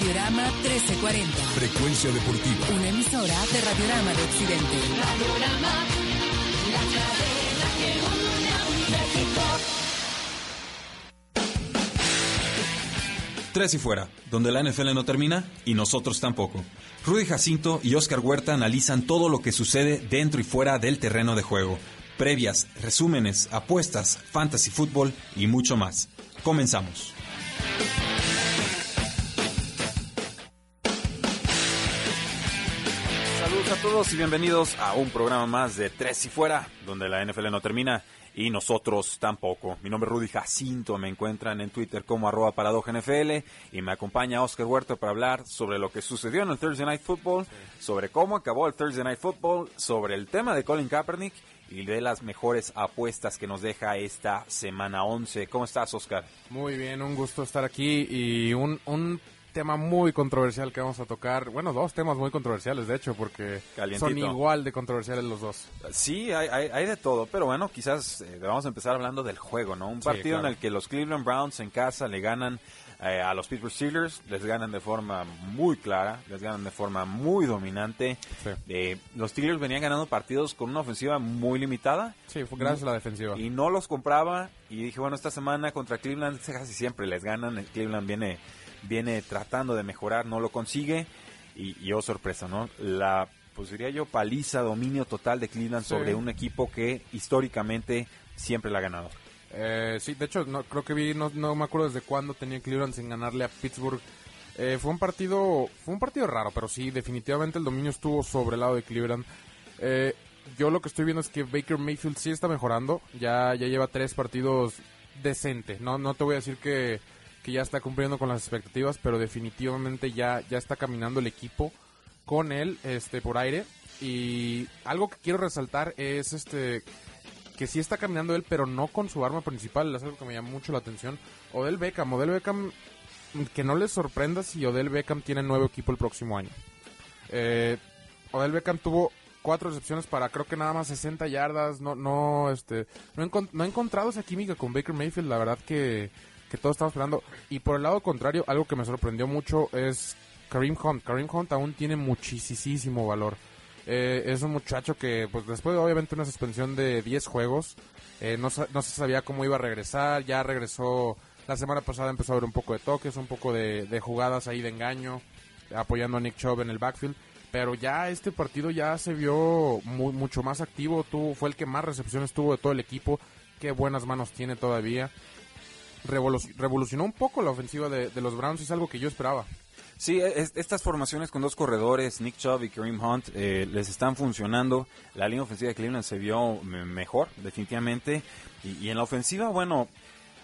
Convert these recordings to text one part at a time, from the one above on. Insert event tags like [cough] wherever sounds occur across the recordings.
Radiorama 1340. Frecuencia deportiva. Una emisora de Radiorama de Occidente. Radiorama, la cadena que une a México. Tres y fuera, donde la NFL no termina y nosotros tampoco. Rudy Jacinto y Oscar Huerta analizan todo lo que sucede dentro y fuera del terreno de juego. Previas, resúmenes, apuestas, fantasy fútbol y mucho más. Comenzamos. A todos y bienvenidos a un programa más de Tres y Fuera, donde la NFL no termina y nosotros tampoco. Mi nombre es Rudy Jacinto, me encuentran en Twitter como arroba NFL y me acompaña Oscar Huerta para hablar sobre lo que sucedió en el Thursday Night Football, sobre cómo acabó el Thursday Night Football, sobre el tema de Colin Kaepernick y de las mejores apuestas que nos deja esta semana 11. ¿Cómo estás, Oscar? Muy bien, un gusto estar aquí y un, un tema muy controversial que vamos a tocar. Bueno, dos temas muy controversiales, de hecho, porque Calientito. son igual de controversiales los dos. Sí, hay, hay, hay de todo, pero bueno, quizás eh, vamos a empezar hablando del juego, ¿no? Un partido claro. en el que los Cleveland Browns en casa le ganan eh, a los Pittsburgh Steelers, les ganan de forma muy clara, les ganan de forma muy dominante. Sí. Eh, los Steelers venían ganando partidos con una ofensiva muy limitada Sí, fue gracias a la defensiva. y no los compraba y dije, bueno, esta semana contra Cleveland casi siempre les ganan, el Cleveland viene, viene tratando de mejorar, no lo consigue y, y oh sorpresa, ¿no? La, pues diría yo, paliza, dominio total de Cleveland Sí. sobre un equipo que históricamente siempre la ha ganado. Eh, sí, de hecho, no, creo que vi, no, no me acuerdo desde cuándo tenía Cleveland sin ganarle a Pittsburgh. Eh, fue un partido, fue un partido raro, pero sí, definitivamente el dominio estuvo sobre el lado de Cleveland. Eh, yo lo que estoy viendo es que Baker Mayfield sí está mejorando, ya, ya lleva tres partidos decente. No, no te voy a decir que, que ya está cumpliendo con las expectativas, pero definitivamente ya, ya está caminando el equipo con él, este, por aire. Y algo que quiero resaltar es este que sí está caminando él, pero no con su arma principal. Es algo que me llama mucho la atención. Odell Beckham, Odell Beckham, que no les sorprenda si Odell Beckham tiene nuevo equipo el próximo año. Eh, Odell Beckham tuvo cuatro recepciones para creo que nada más 60 yardas. No, no, este, no, he no encontrado esa química con Baker Mayfield. La verdad que, que todos estamos esperando. Y por el lado contrario, algo que me sorprendió mucho es Kareem Hunt. Kareem Hunt aún tiene muchísimo valor. Eh, es un muchacho que, pues después de obviamente una suspensión de 10 juegos, eh, no, no se sabía cómo iba a regresar, ya regresó, la semana pasada empezó a ver un poco de toques, un poco de, de jugadas ahí de engaño, apoyando a Nick Chubb en el backfield, pero ya este partido ya se vio mu- mucho más activo, tuvo, fue el que más recepciones tuvo de todo el equipo, qué buenas manos tiene todavía. Revolu- revolucionó un poco la ofensiva de, de los Browns, es algo que yo esperaba. Sí, es- estas formaciones con dos corredores, Nick Chubb y Kareem Hunt, eh, les están funcionando. La línea ofensiva de Cleveland se vio me- mejor, definitivamente. Y, y en la ofensiva, bueno,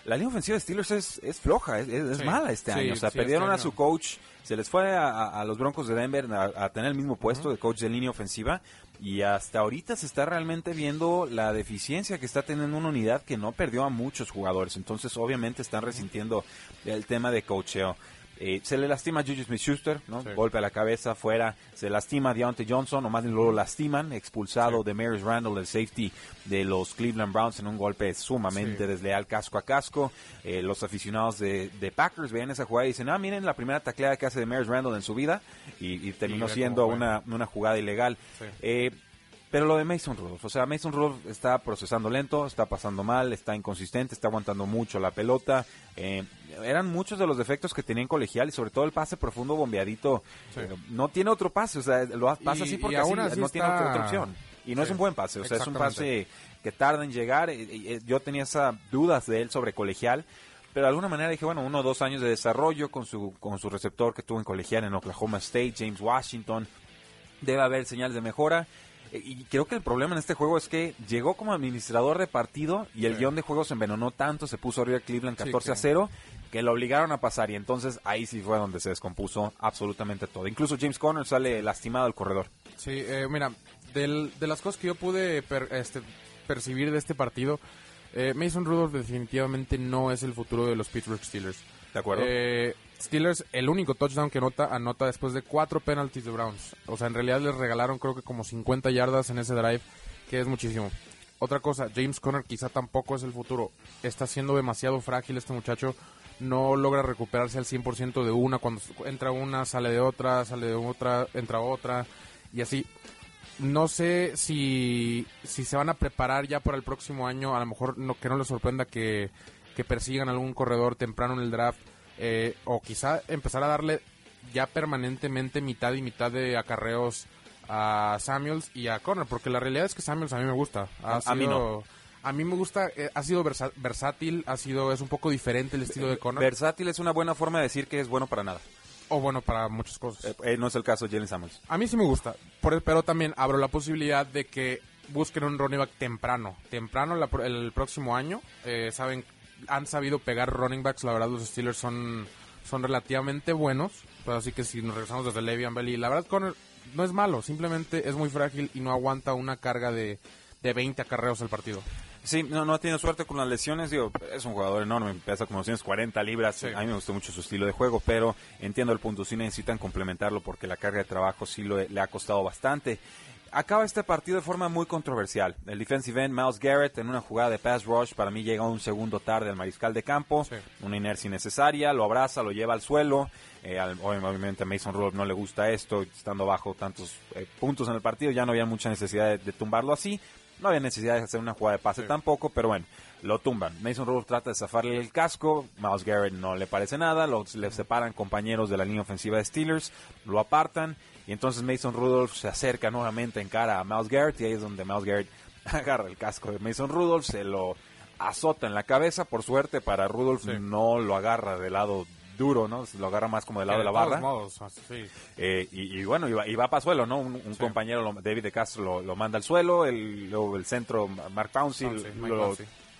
la línea ofensiva de Steelers es, es floja, es, es Sí. mala este Sí, año. O sea, sí, perdieron este a su coach, se les fue a, a- a los Broncos de Denver a, a tener el mismo puesto de coach de línea ofensiva. Y hasta ahorita se está realmente viendo la deficiencia que está teniendo una unidad que no perdió a muchos jugadores. Entonces, obviamente, están resintiendo el tema de coacheo. Eh, se le lastima a Juju Smith-Schuster, ¿no? Sí. Golpe a la cabeza, fuera. Se lastima a Deontay Johnson, o más bien lo lastiman, expulsado de Maris Randall, el safety de los Cleveland Browns, en un golpe sumamente Sí. desleal, casco a casco. Eh, los aficionados de, de Packers ven esa jugada y dicen, ah, miren la primera tacleada que hace de Maris Randall en su vida, y, y terminó siendo una, una jugada ilegal. Eh, pero lo de Mason Rudolph, o sea, Mason Rudolph está procesando lento, está pasando mal, está inconsistente, está aguantando mucho la pelota. Eh, eran muchos de los defectos que tenía en colegial y sobre todo el pase profundo bombeadito. Sí. eh, no tiene otro pase, o sea, lo pasa Y- así porque aún así, así no tiene otra, opción. Y no Sí, es un buen pase, o sea, es un pase que tarda en llegar. Eh, eh, Yo tenía esas dudas de él sobre colegial, pero de alguna manera dije, bueno, uno o dos años de desarrollo con su, con su receptor que tuvo en colegial en Oklahoma State, James Washington, debe haber señales de mejora. Eh, Y creo que el problema en este juego es que llegó como administrador de partido y el Sí. guion de juego se envenenó tanto, se puso arriba Cleveland Sí, 14 a que- 0, que lo obligaron a pasar y entonces ahí sí fue donde se descompuso absolutamente todo. Incluso James Conner sale lastimado al corredor. Sí, eh, mira, del- de las cosas que yo pude per- este, percibir de este partido, eh, Mason Rudolph definitivamente no es el futuro de los Pittsburgh Steelers. ¿De acuerdo? Eh, Steelers, el único touchdown que anota, anota después de cuatro penalties de Browns. O sea, en realidad les regalaron creo que como 50 yardas en ese drive, que es muchísimo. Otra cosa, James Conner quizá tampoco es el futuro. Está siendo demasiado frágil este muchacho. No logra recuperarse al 100% de una. Cuando entra una, sale de otra, sale de otra, entra otra. Y así. No sé si, si se van a preparar ya para el próximo año. A lo mejor no, que no les sorprenda que, que persigan algún corredor temprano en el draft. Eh, o quizá empezar a darle ya permanentemente mitad y mitad de acarreos a Samuels y a Conner. Porque la realidad es que Samuels a mí me gusta. Ha A- a mí sido- no. A mí me gusta, eh, ha sido versa- versátil, ha sido, es un poco diferente el estilo de Conner. Versátil es una buena forma de decir que es bueno para nada. o bueno, para muchas cosas. Eh, eh, no es el caso de Jalen Samuels. A mí sí me gusta, por- pero también abro la posibilidad de que busquen un running back temprano. Temprano la el próximo año. Eh, saben, han sabido pegar running backs. La verdad, los Steelers son, son relativamente buenos. Pero así que si nos regresamos desde Le'Veon Bell, y la verdad, Conner no es malo. Simplemente es muy frágil y no aguanta una carga de, de 20 acarreos al partido. Sí, no, no ha tenido suerte con las lesiones. Digo, es un jugador enorme, pesa como 240 libras. Sí. A mí me gustó mucho su estilo de juego, pero entiendo el punto. Sí necesitan complementarlo porque la carga de trabajo sí lo- le ha costado bastante. Acaba este partido de forma muy controversial. El defensive end Miles Garrett en una jugada de pass rush para mí llega un segundo tarde al mariscal de campo, Sí. una inercia innecesaria, lo abraza, lo lleva al suelo. Eh, al- obviamente a Mason Rudolph no le gusta esto, estando bajo tantos eh, puntos en el partido, ya no había mucha necesidad de, de tumbarlo así. No había necesidad de hacer una jugada de pase Sí. tampoco, pero bueno, lo tumban. Mason Rudolph trata de zafarle el casco, Miles Garrett no le parece nada, lo, le separan compañeros de la línea ofensiva de Steelers, lo apartan y entonces Mason Rudolph se acerca nuevamente en cara a Miles Garrett y ahí es donde Miles Garrett [laughs] agarra el casco de Mason Rudolph, se lo azota en la cabeza, por suerte para Rudolph Sí. no lo agarra del lado duro, ¿no? Lo agarra más como del lado de la barra. modos, sí. Eh, y, y bueno, y va, y va para suelo, ¿no? Un, un Sí. compañero, lo- David de Castro, lo, lo manda al suelo, el, luego el centro, Mark Pouncey, lo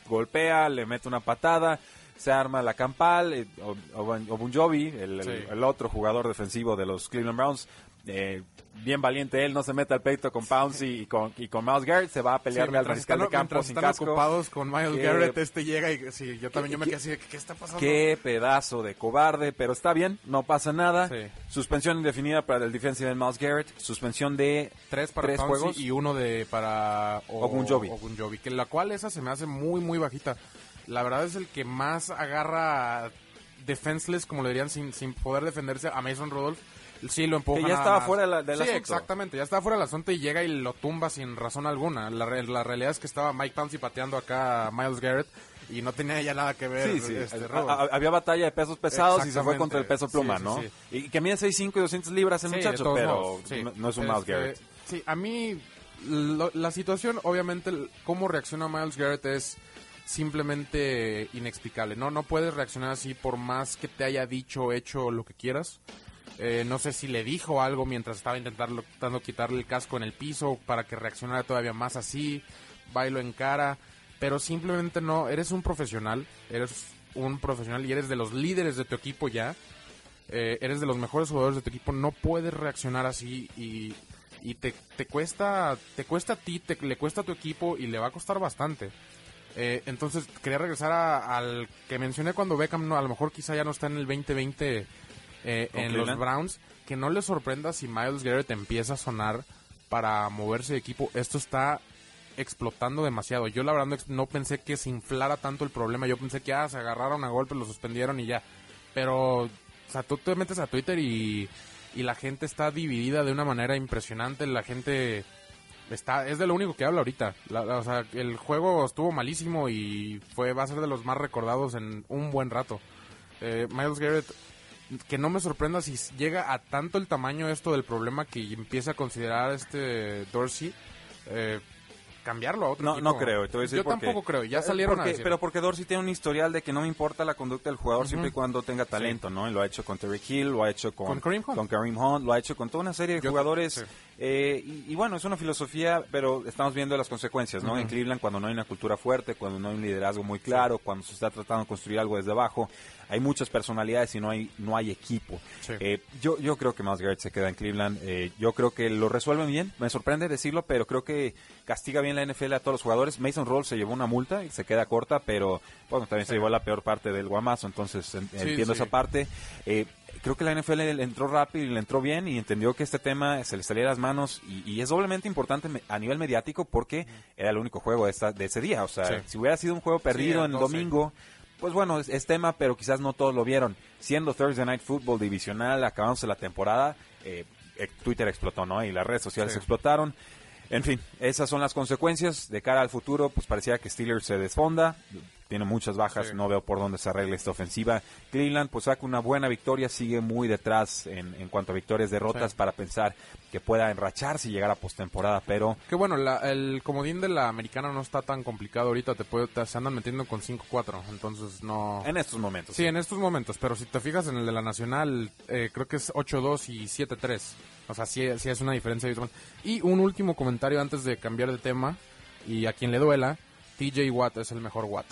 golpea, le mete una patada, se arma la campal, eh, Obunjobi, el, Sí. otro jugador defensivo de los Cleveland Browns, eh, bien valiente él, no se mete al peito con Pouncey y con, y con Miles Garrett, se va a pelearle Sí, al están, de campo sin están casco. ocupados con Miles Garrett, este llega y sí, yo también yo me quedé así, de, ¿qué está pasando? Qué pedazo de cobarde, pero está bien, no pasa nada. Sí. Suspensión indefinida para el defensive end Miles Garrett, suspensión de Tres para tres juegos y uno de para o- Ogunjobi. Ogunjobi, que la cual esa se me hace muy muy bajita. La verdad es el que más agarra defenseless, como le dirían, sin, sin poder defenderse a Mason Rudolph. Sí, lo empuja. Que ya estaba fuera de la- del Sí, asunto. exactamente. Ya estaba fuera del asunto y llega y lo tumba sin razón alguna. La, la realidad es que estaba Mike Pouncey pateando acá a Miles Garrett y no tenía ya nada que ver. Sí, sí. este, A- había batalla de pesos pesados y se fue contra el peso pluma, Sí, ¿no? sí. Y que mide 6'5 y 200 libras el muchacho, pero modos, no, es un Este, Miles Garrett. Sí, a mí lo- la situación, obviamente, el- cómo reacciona Miles Garrett es simplemente inexplicable. No, no puedes reaccionar así por más que te haya dicho hecho lo que quieras. Eh, no sé si le dijo algo mientras estaba intentando, intentando quitarle el casco en el piso para que reaccionara todavía más así, bailo en cara, pero simplemente no, eres un profesional, eres un profesional y eres de los líderes de tu equipo ya, eh, eres de los mejores jugadores de tu equipo, no puedes reaccionar así y, y te, te cuesta te cuesta a ti, te, le cuesta a tu equipo y le va a costar bastante. Eh, entonces, quería regresar a- al que mencioné cuando Beckham, no, a lo mejor quizá ya no está en el 2020 eh, ¿Con en Cleveland? los Browns, que no le sorprenda si Miles Garrett empieza a sonar para moverse de equipo. Esto está explotando demasiado. Yo la verdad no pensé que se inflara tanto el problema. Yo pensé que ah, se agarraron a golpe, lo suspendieron y ya. Pero, o sea, tú te metes a Twitter y, y la gente está dividida de una manera impresionante. La gente está es de lo único que habla ahorita. La- la- o sea, el juego estuvo malísimo y fue va a ser de los más recordados en un buen rato. Eh, Miles Garrett, que no me sorprenda si llega a tanto el tamaño esto del problema que empieza a considerar este Dorsey eh, cambiarlo a otro No, equipo. no creo. te voy a decir Yo tampoco creo. Ya Eh, salieron porque- a. Pero porque Dorsey tiene un historial de que no me importa la conducta del jugador siempre y cuando tenga talento, ¿no? Y lo ha hecho con Terry Hill, lo ha hecho con, Con Kareem Hunt. con Kareem Hunt, lo ha hecho con toda una serie de Yo- jugadores sí. Eh, y, y bueno, es una filosofía, pero estamos viendo las consecuencias, ¿no? En Cleveland, cuando no hay una cultura fuerte, cuando no hay un liderazgo muy claro, cuando se está tratando de construir algo desde abajo, hay muchas personalidades y no hay no hay equipo. Sí. Eh, yo yo creo que Miles Garrett se queda en Cleveland. Eh, yo creo que lo resuelven bien. Me sorprende decirlo, pero creo que castiga bien la NFL a todos los jugadores. Mason Rolls se llevó una multa y se queda corta, pero bueno, también se llevó la peor parte del guamazo, entonces en- entiendo sí. esa parte. Eh, creo que la NFL le entró rápido y le entró bien y entendió que este tema se le salía de las manos y, y es doblemente importante a nivel mediático porque era el único juego de, esta- de ese día. O sea, Sí. si hubiera sido un juego perdido el en 12. domingo, pues bueno, es, es tema, pero quizás no todos lo vieron. Siendo Thursday Night Football divisional, acabándose la temporada, eh, eh, Twitter explotó, ¿no? Y las redes sociales Sí. explotaron. En fin, esas son las consecuencias. De cara al futuro, pues parecía que Steelers se desfonda. Tiene muchas bajas, Sí. no veo por dónde se arregle esta ofensiva. Cleveland, pues saca una buena victoria, sigue muy detrás en, en cuanto a victorias, derrotas, Sí. para pensar que pueda enracharse y llegar a postemporada, pero Que bueno, la- el comodín de la americana no está tan complicado ahorita, te, puede, te se andan metiendo con 5-4, entonces no... en estos momentos. Sí, en estos momentos, pero si te fijas en el de la Nacional, eh, creo que es 8-2 y 7-3. O sea, sí, sí es una diferencia. Y un último comentario antes de cambiar de tema, y a quien le duela, TJ Watt es el mejor Watt.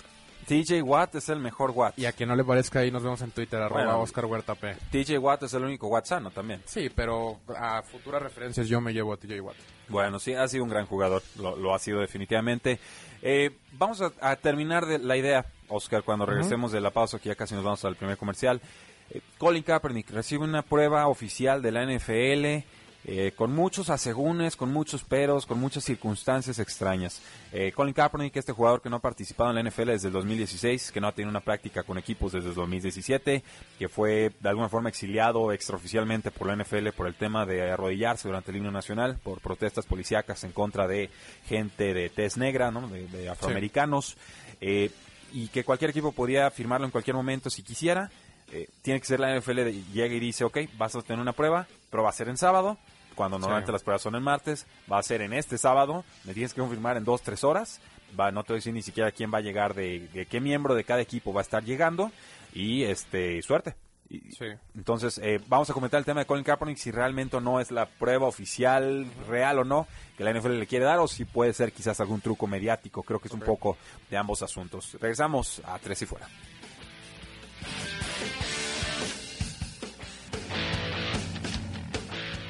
TJ Watt es el mejor Watt. Y a quien no le parezca ahí, nos vemos en Twitter, arroba Bueno. Oscar Huerta P. TJ Watt es el único Watt sano también. Sí, pero a futuras referencias yo me llevo a TJ Watt. Bueno, sí, ha sido un gran jugador, lo, lo ha sido definitivamente. Eh, vamos a, a terminar de la idea, Oscar, cuando regresemos de la pausa, que ya casi nos vamos al primer comercial. Eh, Colin Kaepernick recibe una prueba oficial de la NFL eh, con muchos asegúnes, con muchos peros, con muchas circunstancias extrañas. Eh, Colin Kaepernick, este jugador que no ha participado en la NFL desde el 2016, que no ha tenido una práctica con equipos desde el 2017, que fue de alguna forma exiliado extraoficialmente por la NFL por el tema de arrodillarse durante el himno nacional, por protestas policíacas en contra de gente de tez negra, ¿no? de, de afroamericanos, eh, y que cualquier equipo podía firmarlo en cualquier momento si quisiera. Eh, tiene que ser la NFL de, llega y dice, ok, vas a tener una prueba, pero va a ser en sábado, cuando normalmente Sí. las pruebas son el martes, va a ser en este sábado, me tienes que confirmar en dos, tres horas, va, no te voy a decir ni siquiera quién va a llegar, de, de qué miembro de cada equipo va a estar llegando, y este suerte. Y- Sí. Entonces, eh, vamos a comentar el tema de Colin Kaepernick, si realmente o no es la prueba oficial, real o no, que la NFL le quiere dar, o si puede ser quizás algún truco mediático, creo que es un poco de ambos asuntos. Regresamos a Tres y Fuera.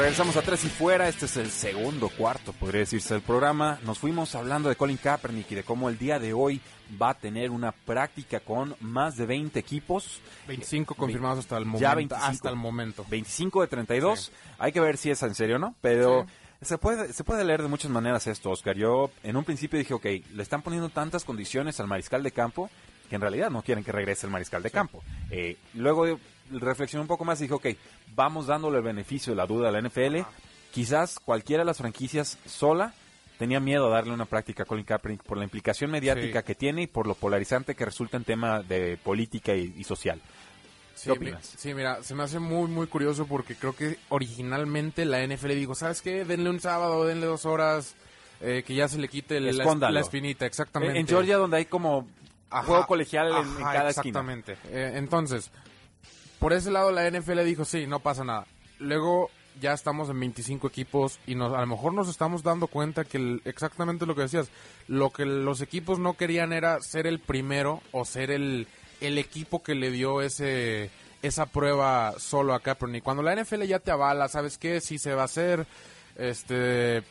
Regresamos a Tres y Fuera, este es el segundo cuarto, podría decirse, del programa. Nos fuimos hablando de Colin Kaepernick y de cómo el día de hoy va a tener una práctica con más de 20 equipos. 25 confirmados hasta el momento. Ya 25. Hasta el momento. 25 de 32. Hay que ver si es en serio o no, pero se puede se puede leer de muchas maneras esto, Oscar. Yo en un principio dije, ok, le están poniendo tantas condiciones al mariscal de campo que en realidad no quieren que regrese el mariscal de campo. Eh, luego reflexioné un poco más y dije, ok, vamos dándole el beneficio de la duda a la NFL. Quizás cualquiera de las franquicias sola tenía miedo a darle una práctica a Colin Kaepernick por la implicación mediática Sí. que tiene y por lo polarizante que resulta en tema de política y, y social. Sí, ¿Qué opinas? mi- sí, mira, se me hace muy, muy curioso porque creo que originalmente la NFL dijo, ¿sabes qué? Denle un sábado, denle dos horas, eh, que ya se le quite el- la, la espinita, exactamente. En Georgia donde hay como Ajá, juego colegial en, en ajá, cada exactamente. Eh, entonces, por ese lado la NFL dijo, sí, no pasa nada. Luego ya estamos en 25 equipos y nos, a lo mejor nos estamos dando cuenta que el- exactamente lo que decías, lo que los equipos no querían era ser el primero o ser el, el equipo que le dio ese esa prueba solo a Kaepernick. Cuando la NFL ya te avala, ¿sabes qué? Sí se va a hacer, este,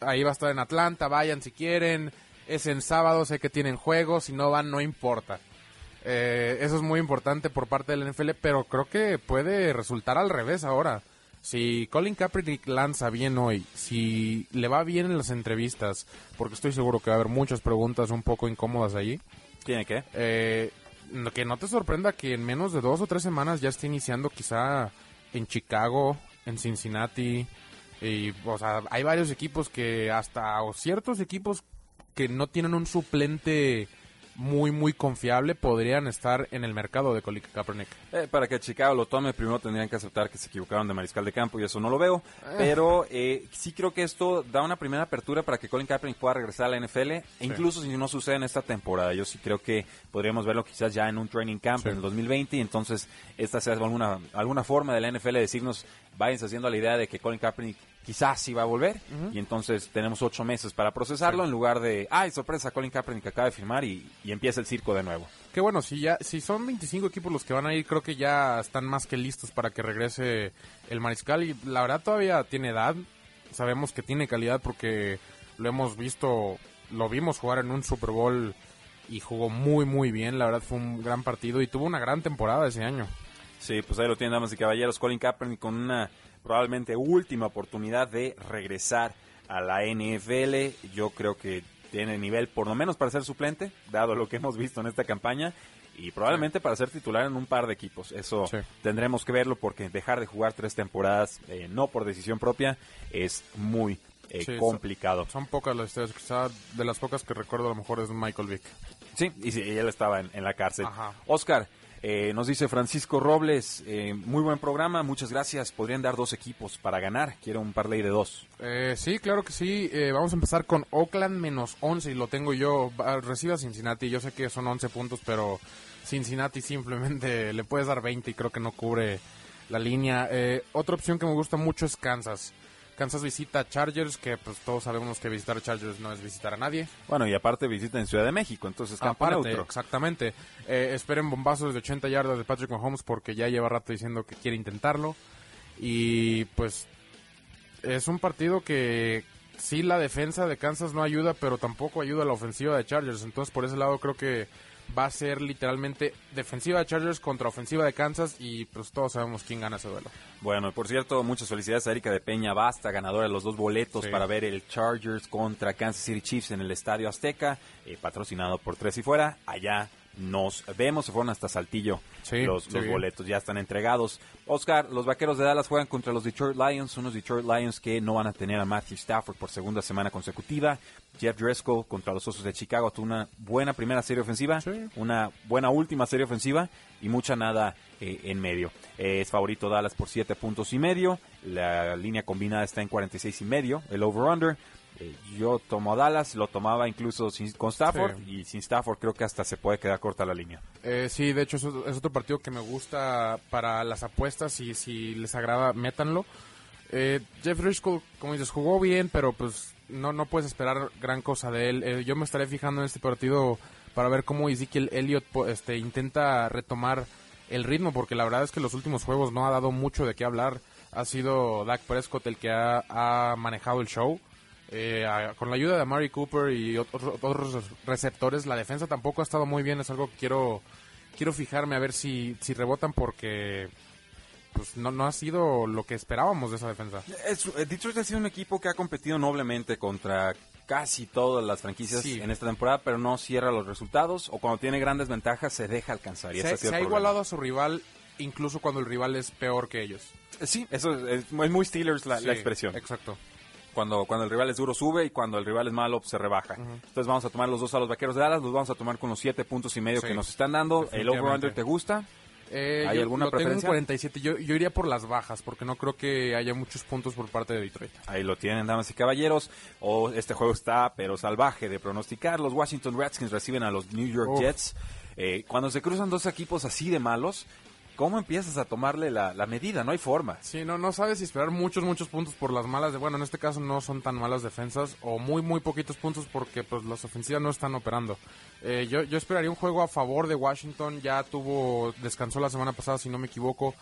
ahí va a estar en Atlanta, vayan si quieren, es en sábado, sé que tienen juegos, si no van no importa. Eh, eso es muy importante por parte del NFL, pero creo que puede resultar al revés ahora. Si Colin Kaepernick lanza bien hoy, si le va bien en las entrevistas, porque estoy seguro que va a haber muchas preguntas un poco incómodas allí, ¿Tiene que? eh, que no te sorprenda que en menos de dos o tres semanas ya esté iniciando quizá en Chicago, en Cincinnati, y, o sea, hay varios equipos que hasta, o ciertos equipos que no tienen un suplente muy, muy confiable, podrían estar en el mercado de Colin Kaepernick. Eh, para que Chicago lo tome, primero tendrían que aceptar que se equivocaron de mariscal de campo y eso no lo veo. Pero eh, sí creo que esto da una primera apertura para que Colin Kaepernick pueda regresar a la NFL, e incluso si no sucede en esta temporada. Yo sí creo que podríamos verlo quizás ya en un training camp en el 2020 y entonces esta sea alguna, alguna forma de la NFL decirnos, váyanse haciendo la idea de que Colin Kaepernick quizás sí va a volver y entonces tenemos ocho meses para procesarlo en lugar de, ay, sorpresa, Colin Kaepernick acaba de firmar y, y empieza el circo de nuevo. Que bueno, si ya si son 25 equipos los que van a ir, creo que ya están más que listos para que regrese el mariscal y la verdad todavía tiene edad. Sabemos que tiene calidad porque lo hemos visto, lo vimos jugar en un Super Bowl y jugó muy muy bien, la verdad fue un gran partido y tuvo una gran temporada ese año. Sí, pues ahí lo tienen, damas y caballeros. Colin Kaepernick con una probablemente última oportunidad de regresar a la NFL. Yo creo que tiene nivel, por lo menos para ser suplente, dado lo que hemos visto en esta campaña, y probablemente para ser titular en un par de equipos. Eso Sí. tendremos que verlo porque dejar de jugar tres temporadas, eh, no por decisión propia, es muy eh, Sí, complicado. Son pocas las historias, quizá de las pocas que recuerdo a lo mejor es Michael Vick. Sí, y él estaba en, en la cárcel. Ajá. Oscar, eh, nos dice Francisco Robles, eh, muy buen programa, muchas gracias. Podrían dar dos equipos para ganar. Quiero un parlay de dos. Eh, sí, claro que sí. Eh, vamos a empezar con Oakland menos 11 y lo tengo yo. Recibe a Cincinnati. Yo sé que son 11 puntos, pero Cincinnati simplemente [laughs] le puedes dar 20 y creo que no cubre la línea. Eh, otra opción que me gusta mucho es Kansas. Kansas visita a Chargers, que pues todos sabemos que visitar a Chargers no es visitar a nadie. Bueno, y aparte visita en Ciudad de México, entonces campo Aparte, neutro. exactamente. Eh, esperen bombazos de 80 yardas de Patrick Mahomes porque ya lleva rato diciendo que quiere intentarlo. Y pues es un partido que sí la defensa de Kansas no ayuda, pero tampoco ayuda a la ofensiva de Chargers. Entonces por ese lado creo que va a ser literalmente defensiva de Chargers contra ofensiva de Kansas y pues todos sabemos quién gana ese duelo. Bueno, por cierto, muchas felicidades a Erika de Peña Basta, ganadora de los dos boletos Sí. para ver el Chargers contra Kansas City Chiefs en el Estadio Azteca, eh, patrocinado por Tres y Fuera. Allá nos vemos, se fueron hasta Saltillo Sí, los, sí, los bien. boletos, ya están entregados. Oscar, los Vaqueros de Dallas juegan contra los Detroit Lions, unos Detroit Lions que no van a tener a Matthew Stafford por segunda semana consecutiva. Jeff Driscoll contra los Osos de Chicago tuvo una buena primera serie ofensiva, Sí. una buena última serie ofensiva y mucha nada eh, en medio. Eh, es favorito Dallas por 7 puntos y medio, la línea combinada está en 46 y medio, el over-under. Eh, yo tomo a Dallas, lo tomaba incluso sin- con Stafford Sí. y sin Stafford creo que hasta se puede quedar corta la línea. Eh, sí, de hecho es, es otro partido que me gusta para las apuestas y si les agrada, métanlo. Eh, Jeff Driscoll, como dices, jugó bien, pero pues no, no puedes esperar gran cosa de él. Eh, yo me estaré fijando en este partido para ver cómo Ezekiel Elliott este, intenta retomar el ritmo, porque la verdad es que los últimos juegos no ha dado mucho de qué hablar. Ha sido Dak Prescott el que ha, ha manejado el show. Eh, a- con la ayuda de Amari Cooper y otros, otros receptores, la defensa tampoco ha estado muy bien. Es algo que quiero, quiero fijarme a ver si, si rebotan porque pues no, no ha sido lo que esperábamos de esa defensa. Es- eh, Detroit ha sido un equipo que ha competido noblemente contra casi todas las franquicias Sí. en esta temporada, pero no cierra los resultados o cuando tiene grandes ventajas se deja alcanzar. Y Se, ha se igualado a su rival incluso cuando el rival es peor que ellos. Sí, eso es, es muy Steelers la, la expresión. Exacto. Cuando, cuando el rival es duro sube y cuando el rival es malo pues, se rebaja. Entonces vamos a tomar los dos a los vaqueros de Dallas, los vamos a tomar con los siete puntos y medio Sí, que nos están dando. El over-under te gusta. Eh, ¿Hay yo alguna lo tengo en preferencia? 47. Yo, yo iría por las bajas porque no creo que haya muchos puntos por parte de Detroit. Ahí lo tienen, damas y caballeros. O este juego está, pero salvaje de pronosticar. Los Washington Redskins reciben a los New York Uf. Jets. Eh, cuando se cruzan dos equipos así de malos, ¿cómo empiezas a tomarle la, la medida? No hay forma. Sí, no, no sabes si esperar muchos, muchos puntos por las malas. De, bueno, en este caso no son tan malas defensas o muy, muy poquitos puntos porque pues las ofensivas no están operando. Eh, yo, yo esperaría un juego a favor de Washington. Ya tuvo, descansó la semana pasada, si no me equivoco.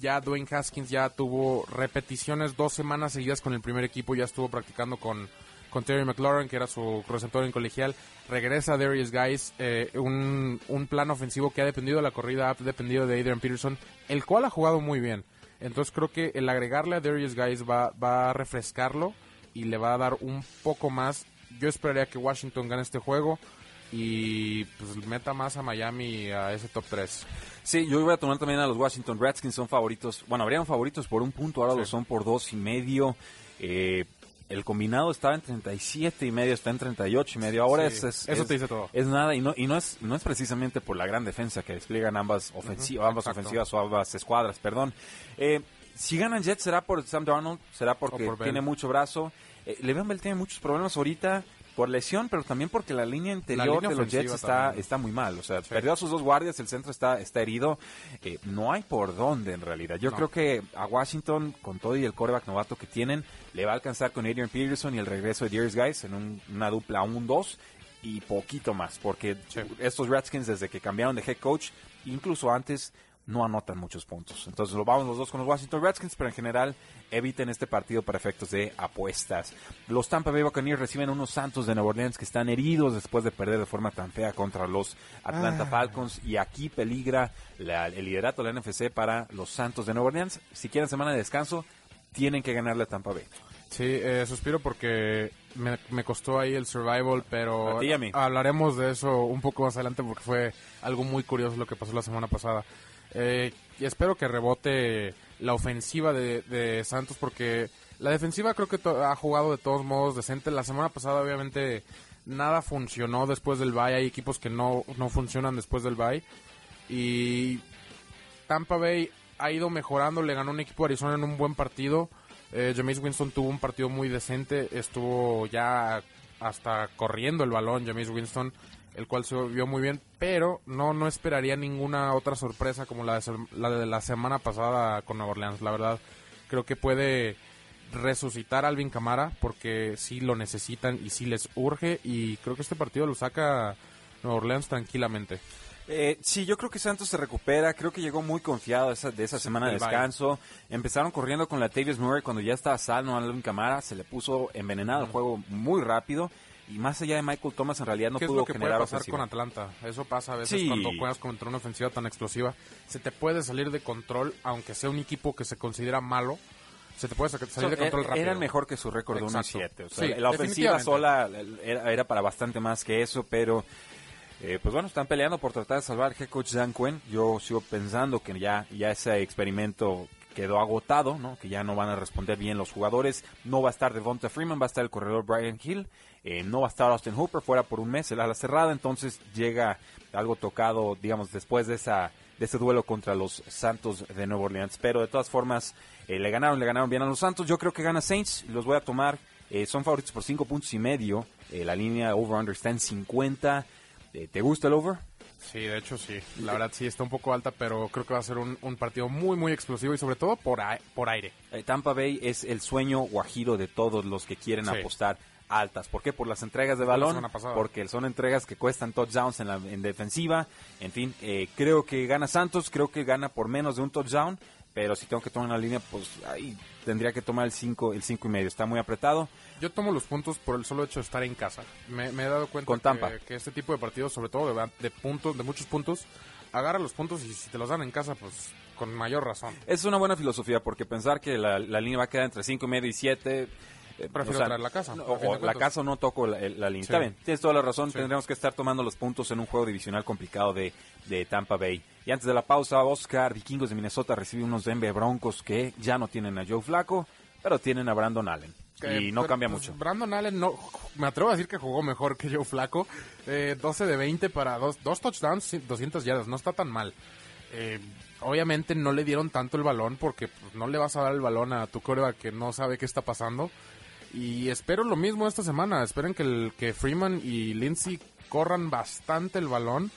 Ya Dwayne Haskins ya tuvo repeticiones dos semanas seguidas con el primer equipo. Ya estuvo practicando con, con Terry McLaurin, que era su receptor en colegial. Regresa Darius Guys, eh, un, un plan ofensivo que ha dependido de la corrida, ha dependido de Adrian Peterson, el cual ha jugado muy bien. Entonces creo que el agregarle a Darius Guys va, va a refrescarlo y le va a dar un poco más. Yo esperaría que Washington gane este juego y pues meta más a Miami a ese top 3. Sí, yo voy a tomar también a los Washington Redskins, son favoritos. Bueno, habrían favoritos por un punto, ahora Sí. lo son por dos y medio. Eh, el combinado estaba en 37 y medio, está en 38 y medio. Ahora Sí, es, es- eso es- te dice todo. Es nada y no y no es no es precisamente por la gran defensa que despliegan ambas ofensivas, ambas exacto. ofensivas o ambas escuadras, perdón. Eh, si ganan Jets será por Sam Darnold, será porque por tiene mucho brazo. Eh, Le'Veon Bell tiene muchos problemas ahorita por lesión, pero también porque la línea interior línea de los Jets está, también. está muy mal. O sea, perdió a sus dos guardias, el centro está, está herido. Eh, no hay por dónde en realidad. Yo No. creo que a Washington, con todo y el coreback novato que tienen, le va a alcanzar con Adrian Peterson y el regreso de Darius Guys en un- una dupla 1-2 y poquito más, porque Sí. estos Redskins desde que cambiaron de head coach, incluso antes, no anotan muchos puntos. Entonces lo vamos los dos con los Washington Redskins, pero en general eviten este partido para efectos de apuestas. Los Tampa Bay Buccaneers reciben unos Santos de Nueva Orleans que están heridos después de perder de forma tan fea contra los Atlanta Falcons y aquí peligra la- el liderato de la NFC para los Santos de Nueva Orleans. Si quieren semana de descanso, tienen que ganarle a Tampa Bay. Sí, eh, suspiro porque me, me costó ahí el survival, pero A ti y a mí. hablaremos de eso un poco más adelante porque fue algo muy curioso lo que pasó la semana pasada. Eh, y espero que rebote la ofensiva de, de Santos porque la defensiva creo que ha jugado de todos modos decente. La semana pasada obviamente nada funcionó después del bye. Hay equipos que no, no funcionan después del bye. Y Tampa Bay ha ido mejorando, le ganó un equipo de Arizona en un buen partido. Eh, Jameis Winston tuvo un partido muy decente, estuvo ya hasta corriendo el balón Jameis Winston, el cual se vio muy bien, pero no no esperaría ninguna otra sorpresa como la de, la de la semana pasada con Nueva Orleans. La verdad, creo que puede resucitar a Alvin Camara porque sí lo necesitan y sí les urge y creo que este partido lo saca Nueva Orleans tranquilamente. Eh, sí, yo creo que Santos se recupera. Creo que llegó muy confiado esa, de esa semana de descanso. Empezaron corriendo con la Tavius Murray cuando ya estaba sano Alvin Camara. Se le puso envenenado el juego muy rápido. Y más allá de Michael Thomas, en realidad no ¿Qué es pudo lo que puede generar pasar ofensiva. con Atlanta? Eso pasa a veces Sí. cuando juegas contra una ofensiva tan explosiva. Se te puede salir de control, aunque sea un equipo que se considera malo. Se te puede salir de So, control er- rápido. Eran mejor que su récord de 1 y Exacto. 7. O sea, Sí, la ofensiva sola era, era para bastante más que eso, pero eh, pues bueno, están peleando por tratar de salvar al head coach Dan Quinn. Yo sigo pensando que ya, ya ese experimento quedó agotado, ¿no? que ya no van a responder bien los jugadores. No va a estar Devonta Freeman, va a estar el corredor Brian Hill. Eh, no va a estar Austin Hooper fuera por un mes, el ala cerrada. Entonces llega algo tocado, digamos, después de esa de ese duelo contra los Santos de Nueva Orleans. Pero de todas formas, eh, le ganaron, le ganaron bien a los Santos. Yo creo que gana Saints, los voy a tomar. Eh, son favoritos por 5 puntos y medio. Eh, la línea over-under está en 50. Eh, ¿Te gusta el over? Sí, de hecho sí. La verdad sí está un poco alta, pero creo que va a ser un, un partido muy, muy explosivo y sobre todo por, por aire. Eh, Tampa Bay es el sueño guajiro de todos los que quieren Sí. apostar altas. ¿Por qué? Por las entregas de balón, porque son entregas que cuestan touchdowns en, la, en defensiva. En fin, eh, creo que gana Santos, creo que gana por menos de un touchdown, pero si tengo que tomar una línea, pues ahí tendría que tomar el 5 el cinco y medio. Está muy apretado. Yo tomo los puntos por el solo hecho de estar en casa. Me, me he dado cuenta Con Tampa. Que, que este tipo de partidos, sobre todo de, de puntos, de muchos puntos, agarra los puntos y si te los dan en casa, pues con mayor razón. Es una buena filosofía, porque pensar que la, la línea va a quedar entre 5 y medio y 7... Prefiero traer la casa, no, o la casa o no toco la, la línea. Sí. Está bien, tienes toda la razón. Sí. Tendremos que estar tomando los puntos en un juego divisional complicado de, de Tampa Bay. Y antes de la pausa, Oscar, Vikingos de Minnesota recibe unos Denver Broncos que ya no tienen a Joe Flaco, pero tienen a Brandon Allen. Que, y no pero, cambia pues, mucho. Brandon Allen, no, me atrevo a decir que jugó mejor que Joe Flaco. Eh, 12 de 20 para dos, dos touchdowns, sí, 200 yardas, no está tan mal. Eh, obviamente no le dieron tanto el balón porque pues, no le vas a dar el balón a tu coreback que no sabe qué está pasando. Y espero lo mismo esta semana. Esperen que, el, que Freeman y Lindsay corran bastante el balón.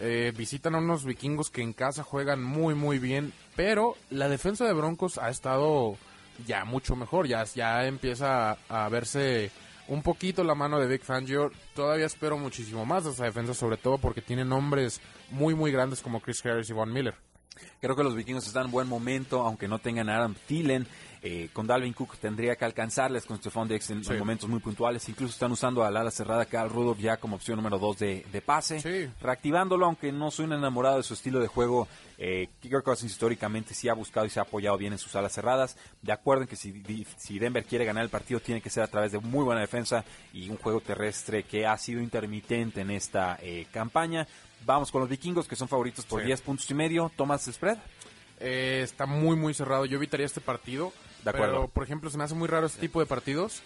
Eh, visitan a unos vikingos que en casa juegan muy muy bien. Pero la defensa de Broncos ha estado ya mucho mejor. Ya, ya empieza a, verse un poquito la mano de Vic Fangio. Todavía espero muchísimo más de esa defensa, sobre todo porque tiene nombres muy muy grandes como Chris Harris y Von Miller. Creo que los vikingos están en buen momento, aunque no tengan a Adam Thielen. Eh, con Dalvin Cook tendría que alcanzarles con Stephon Diggs en, Sí. momentos muy puntuales. Incluso están usando al ala cerrada Carl Rudolph ya como opción número 2 de, de pase. Sí. Reactivándolo, aunque no soy un enamorado de su estilo de juego. Eh, Kirk Cousins históricamente sí ha buscado y se ha apoyado bien en sus alas cerradas. De acuerdo en que si Denver quiere ganar el partido tiene que ser a través de muy buena defensa y un juego terrestre que ha sido intermitente en esta eh, campaña. Vamos con los vikingos que son favoritos por Sí. 10 puntos y medio. Thomas spread. Eh, está muy, muy cerrado. Yo evitaría este partido. De acuerdo. Pero, por ejemplo, se me hace muy raro este tipo de partidos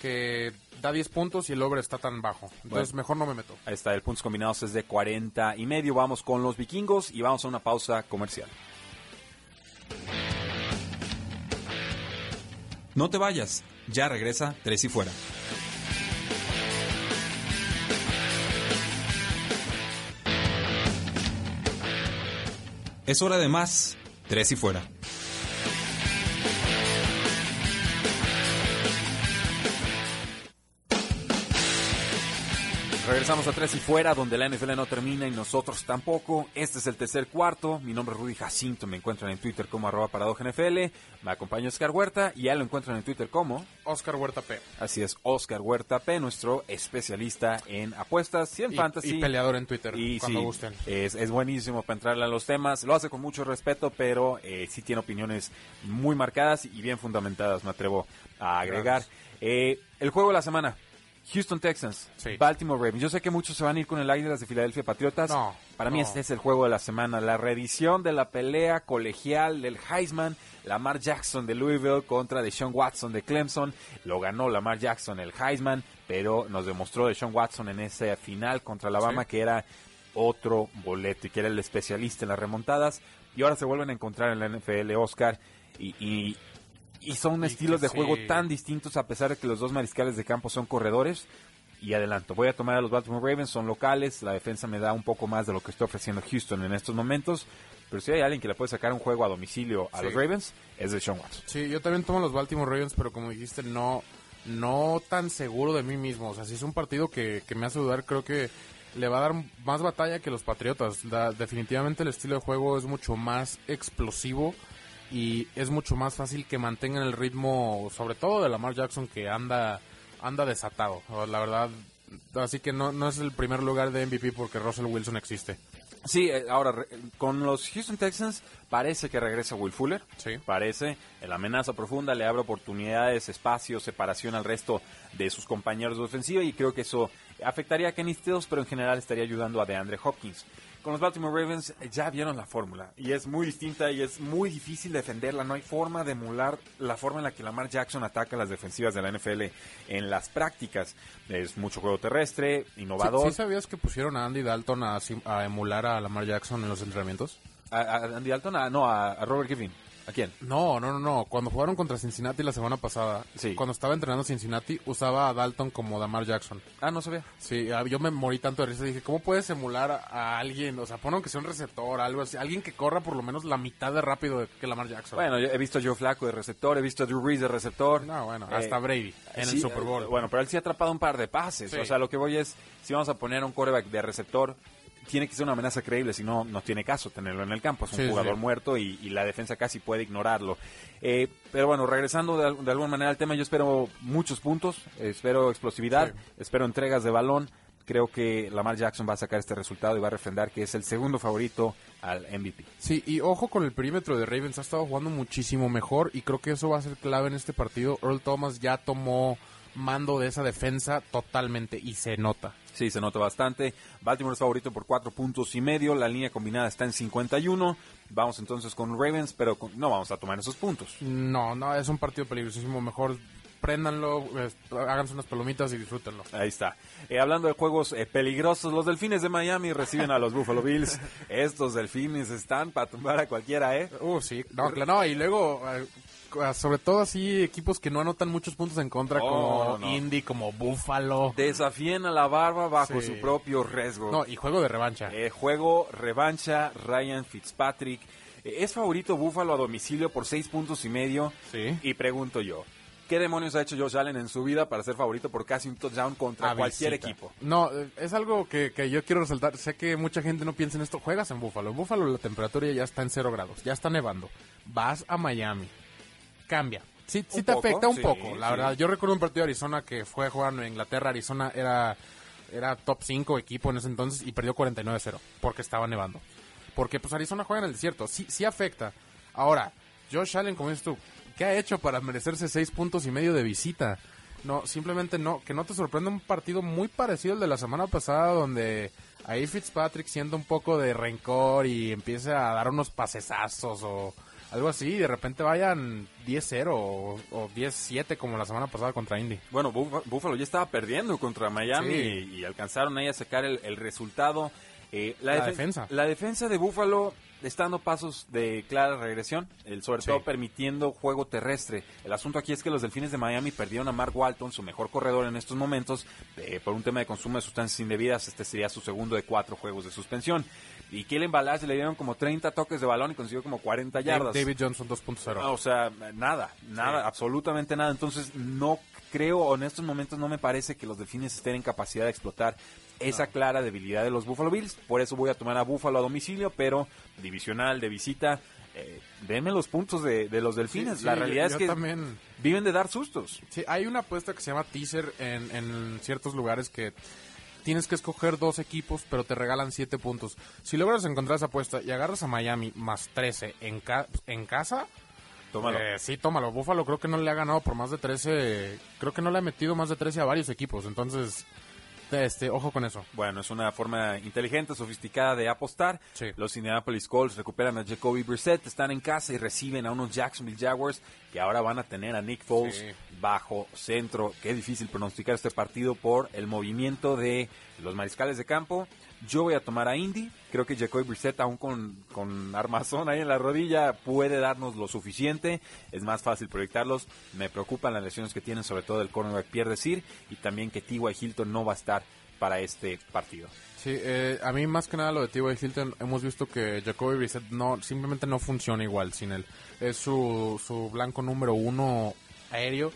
que da 10 puntos y el over está tan bajo. Entonces Bueno. mejor no me meto. Ahí está, el puntos combinados es de 40 y medio. Vamos con los vikingos y vamos a una pausa comercial. No te vayas, ya regresa Tres y Fuera. Es hora de más, Tres y Fuera. Regresamos a Tres y Fuera, donde la NFL no termina y nosotros tampoco. Este es el tercer cuarto. Mi nombre es Rudy Jacinto. Me encuentran en Twitter como arroba paradojanfl. Me acompaña Oscar Huerta y ya lo encuentran en Twitter como... Oscar Huerta P. Así es, Oscar Huerta P, nuestro especialista en apuestas y en Y, fantasy. y peleador en Twitter, Y cuando sí, gusten. Es, es buenísimo para entrarle a los temas. Lo hace con mucho respeto, pero eh, sí tiene opiniones muy marcadas y bien fundamentadas, me atrevo a agregar. Eh, el juego de la semana. Houston Texans, Sí. Baltimore Ravens. Yo sé que muchos se van a ir con el Águilas de Filadelfia Patriotas. No, Para mí este es el juego de la semana. La reedición de la pelea colegial del Heisman. Lamar Jackson de Louisville contra Deshaun Watson de Clemson. Lo ganó Lamar Jackson el Heisman, pero nos demostró Deshaun Watson en esa final contra Alabama Sí. que era otro boleto y que era el especialista en las remontadas. Y ahora se vuelven a encontrar en la NFL, Oscar. Y, y, y son Y estilos de juego sí. tan distintos a pesar de que los dos mariscales de campo son corredores. Y adelanto, voy a tomar a los Baltimore Ravens, son locales, la defensa me da un poco más de lo que está ofreciendo Houston en estos momentos. Pero si hay alguien que le puede sacar un juego a domicilio a Sí. los Ravens, es de Sean Watson. Sí, yo también tomo los Baltimore Ravens, pero como dijiste, no, no tan seguro de mí mismo. O sea, si es un partido que, que me hace dudar, creo que le va a dar más batalla que los Patriotas. Da- definitivamente el estilo de juego es mucho más explosivo y es mucho más fácil que mantengan el ritmo, sobre todo de Lamar Jackson, que anda, anda desatado. La verdad, así que no, no es el primer lugar de MVP porque Russell Wilson existe. Sí, eh, ahora con los Houston Texans parece que regresa Will Fuller. Sí. Parece, la amenaza profunda le abre oportunidades, espacio, separación al resto de sus compañeros de ofensiva y creo que eso afectaría a Kenny Stills, pero en general estaría ayudando a DeAndre Hopkins. Con los Baltimore Ravens eh, ya vieron la fórmula y es muy distinta y es muy difícil defenderla. No hay forma de emular la forma en la que Lamar Jackson ataca las defensivas de la NFL en las prácticas. Es mucho juego terrestre, innovador. ¿Sí, sí sabías que pusieron a Andy Dalton a, emular a Lamar Jackson en los entrenamientos? ¿A, a Andy Dalton? A- no, a, a Robert Griffin. ¿A quién? No, no, no, no. Cuando jugaron contra Cincinnati la semana pasada, Sí. cuando estaba entrenando Cincinnati, usaba a Dalton como Lamar Jackson. Ah, no sabía. Sí, ah, yo me morí tanto de risa. Dije, ¿cómo puedes emular a, alguien? O sea, pon que sea un receptor, algo así. Alguien que corra por lo menos la mitad de rápido que Lamar Jackson. Bueno, yo he visto a Joe Flaco de receptor, he visto a Drew Brees de receptor. No, bueno, Eh, hasta Brady en sí, el Super Bowl. eh, Bueno, pero él sí ha atrapado un par de pases. Sí. O sea, lo que voy es, si vamos a poner un quarterback de receptor, tiene que ser una amenaza creíble, si no, no tiene caso tenerlo en el campo. Es un Sí, jugador sí. muerto y, y la defensa casi puede ignorarlo. Eh, pero bueno, regresando de, de alguna manera al tema, yo espero muchos puntos, espero explosividad, Sí. espero entregas de balón. Creo que Lamar Jackson va a sacar este resultado y va a refrendar que es el segundo favorito al MVP. Sí, y ojo con el perímetro de Ravens, ha estado jugando muchísimo mejor y creo que eso va a ser clave en este partido. Earl Thomas ya tomó mando de esa defensa totalmente y se nota. Sí, se nota bastante. Baltimore es favorito por cuatro puntos y medio. La línea combinada está en 51. Vamos entonces con Ravens, pero con- no vamos a tomar esos puntos. No, no, es un partido peligrosísimo. Mejor préndanlo, eh, háganse unas palomitas y disfrútenlo. Ahí está. Eh, hablando de juegos eh, peligrosos, los Delfines de Miami reciben a los Buffalo Bills. [laughs] Estos Delfines están para tumbar a cualquiera, ¿eh? Uh, sí, no, claro, no, y luego, eh, sobre todo así, equipos que no anotan muchos puntos en contra, Oh, como no. Indy, como Buffalo. Desafían a la barba bajo Sí. su propio riesgo. No, y juego de revancha. Eh, juego, revancha, Ryan Fitzpatrick. Eh, es favorito Buffalo a domicilio por seis puntos y medio. Sí. Y pregunto yo, ¿qué demonios ha hecho Josh Allen en su vida para ser favorito por casi un touchdown contra A cualquier visita. equipo? No, es algo que, que yo quiero resaltar. Sé que mucha gente no piensa en esto. Juegas en Búfalo. En Búfalo la temperatura ya está en cero grados. Ya está nevando. Vas a Miami. Cambia. Sí, sí te poco, afecta un sí, poco, la sí. verdad. Yo recuerdo un partido de Arizona que fue a jugar en Inglaterra. Arizona era, era top 5 equipo en ese entonces y perdió 49-0 porque estaba nevando. Porque pues Arizona juega en el desierto. Sí, sí afecta. Ahora, Josh Allen, como dices tú, ¿qué ha hecho para merecerse seis puntos y medio de visita? No, simplemente no, que no te sorprenda un partido muy parecido al de la semana pasada donde ahí Fitzpatrick siente un poco de rencor y empieza a dar unos pasesazos o algo así, y de repente vayan 10-0 o, o 10-7 como la semana pasada contra Indy. Bueno, Buffalo ya estaba perdiendo contra Miami Sí. y, y alcanzaron ahí a sacar el, el resultado. Eh, la, La defen- defensa. La defensa de Buffalo está dando pasos de clara regresión, el, sobre Sí. todo permitiendo juego terrestre. El asunto aquí es que los Delfines de Miami perdieron a Mark Walton, su mejor corredor en estos momentos, eh, por un tema de consumo de sustancias indebidas. Este sería su segundo de cuatro juegos de suspensión. Y Kellen Balazs le dieron como 30 toques de balón y consiguió como 40 yardas. David Johnson 2.0. Ah, o sea, nada, nada, Sí. absolutamente nada. Entonces, no creo, o en estos momentos no me parece que los Delfines estén en capacidad de explotar esa clara debilidad de los Buffalo Bills. Por eso voy a tomar a Buffalo a domicilio, pero divisional, de visita. Eh, denme los puntos de, de los Delfines. Sí, La realidad yo- es que también- viven de dar sustos. Sí, hay una apuesta que se llama teaser en, en ciertos lugares que tienes que escoger dos equipos, pero te regalan siete puntos. Si logras encontrar esa apuesta y agarras a Miami más 13 en, ca- en casa, Tómalo. eh, sí, tómalo. Buffalo creo que no le ha ganado por más de 13, creo que no le ha metido más de 13 a varios equipos, entonces, este, ojo con eso. Bueno, es una forma inteligente, sofisticada de apostar. Sí. Los Indianapolis Colts recuperan a Jacoby Brissett, están en casa y reciben a unos Jacksonville Jaguars que ahora van a tener a Nick Foles Sí. bajo centro. Qué difícil pronosticar este partido por el movimiento de los mariscales de campo. Yo voy a tomar a Indy. Creo que Jacoby Brissett, aún con, con armazón ahí en la rodilla, puede darnos lo suficiente. Es más fácil proyectarlos. Me preocupan las lesiones que tienen, sobre todo el cornerback Pierre Desir, y también que T.Y. Hilton no va a estar para este partido. Sí, eh, a mí más que nada lo de T.Y. Hilton, hemos visto que Jacoby Brissett no, simplemente no funciona igual sin él. Es su, su blanco número uno aéreo.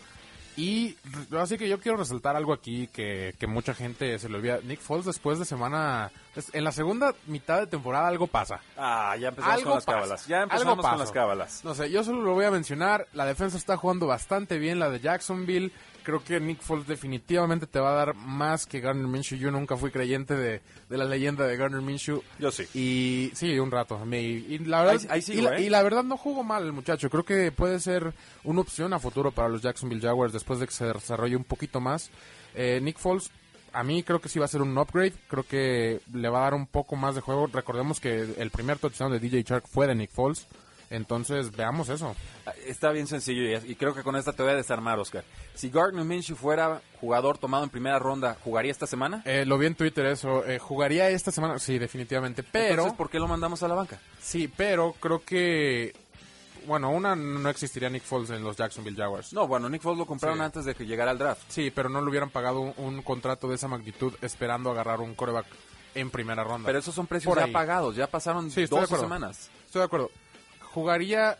Y así que yo quiero resaltar algo aquí que, que mucha gente se le olvida. Nick Foles después de semana... En la segunda mitad de temporada algo pasa. Ah, ya empezamos Algo con las pasa. cábalas. Ya empezamos con las cábalas. No sé, yo solo lo voy a mencionar. La defensa está jugando bastante bien, la de Jacksonville. Creo que Nick Foles definitivamente te va a dar más que Garner Minshew. Yo nunca fui creyente de, de la leyenda de Garner Minshew. Yo sí. Y sí, un rato. Me- y, la verdad, Ahí- ahí sigo, y, la, ¿eh? y la verdad no jugó mal el muchacho. Creo que puede ser una opción a futuro para los Jacksonville Jaguars después de que se desarrolle un poquito más. Eh, Nick Foles, a mí creo que sí va a ser un upgrade. Creo que le va a dar un poco más de juego. Recordemos que el primer touchdown de DJ Shark fue de Nick Foles. Entonces, veamos eso. Ah, Está bien sencillo y, y creo que con esta te voy a desarmar, Oscar. Si Gardner Minshew fuera jugador tomado en primera ronda, ¿jugaría esta semana? Eh, lo vi en Twitter eso. Eh, jugaría esta semana, sí, definitivamente. Pero, Entonces, ¿por qué lo mandamos a la banca? sí, pero creo que, bueno, una no existiría Nick Foles en los Jacksonville Jaguars. No, bueno, Nick Foles lo compraron Sí. antes de que llegara al draft. Sí, pero no le hubieran pagado un, un contrato de esa magnitud esperando agarrar un coreback en primera ronda. Pero esos son precios ya pagados, ya pasaron Sí, estoy de 12 acuerdo. semanas. Estoy de acuerdo. ¿Jugaría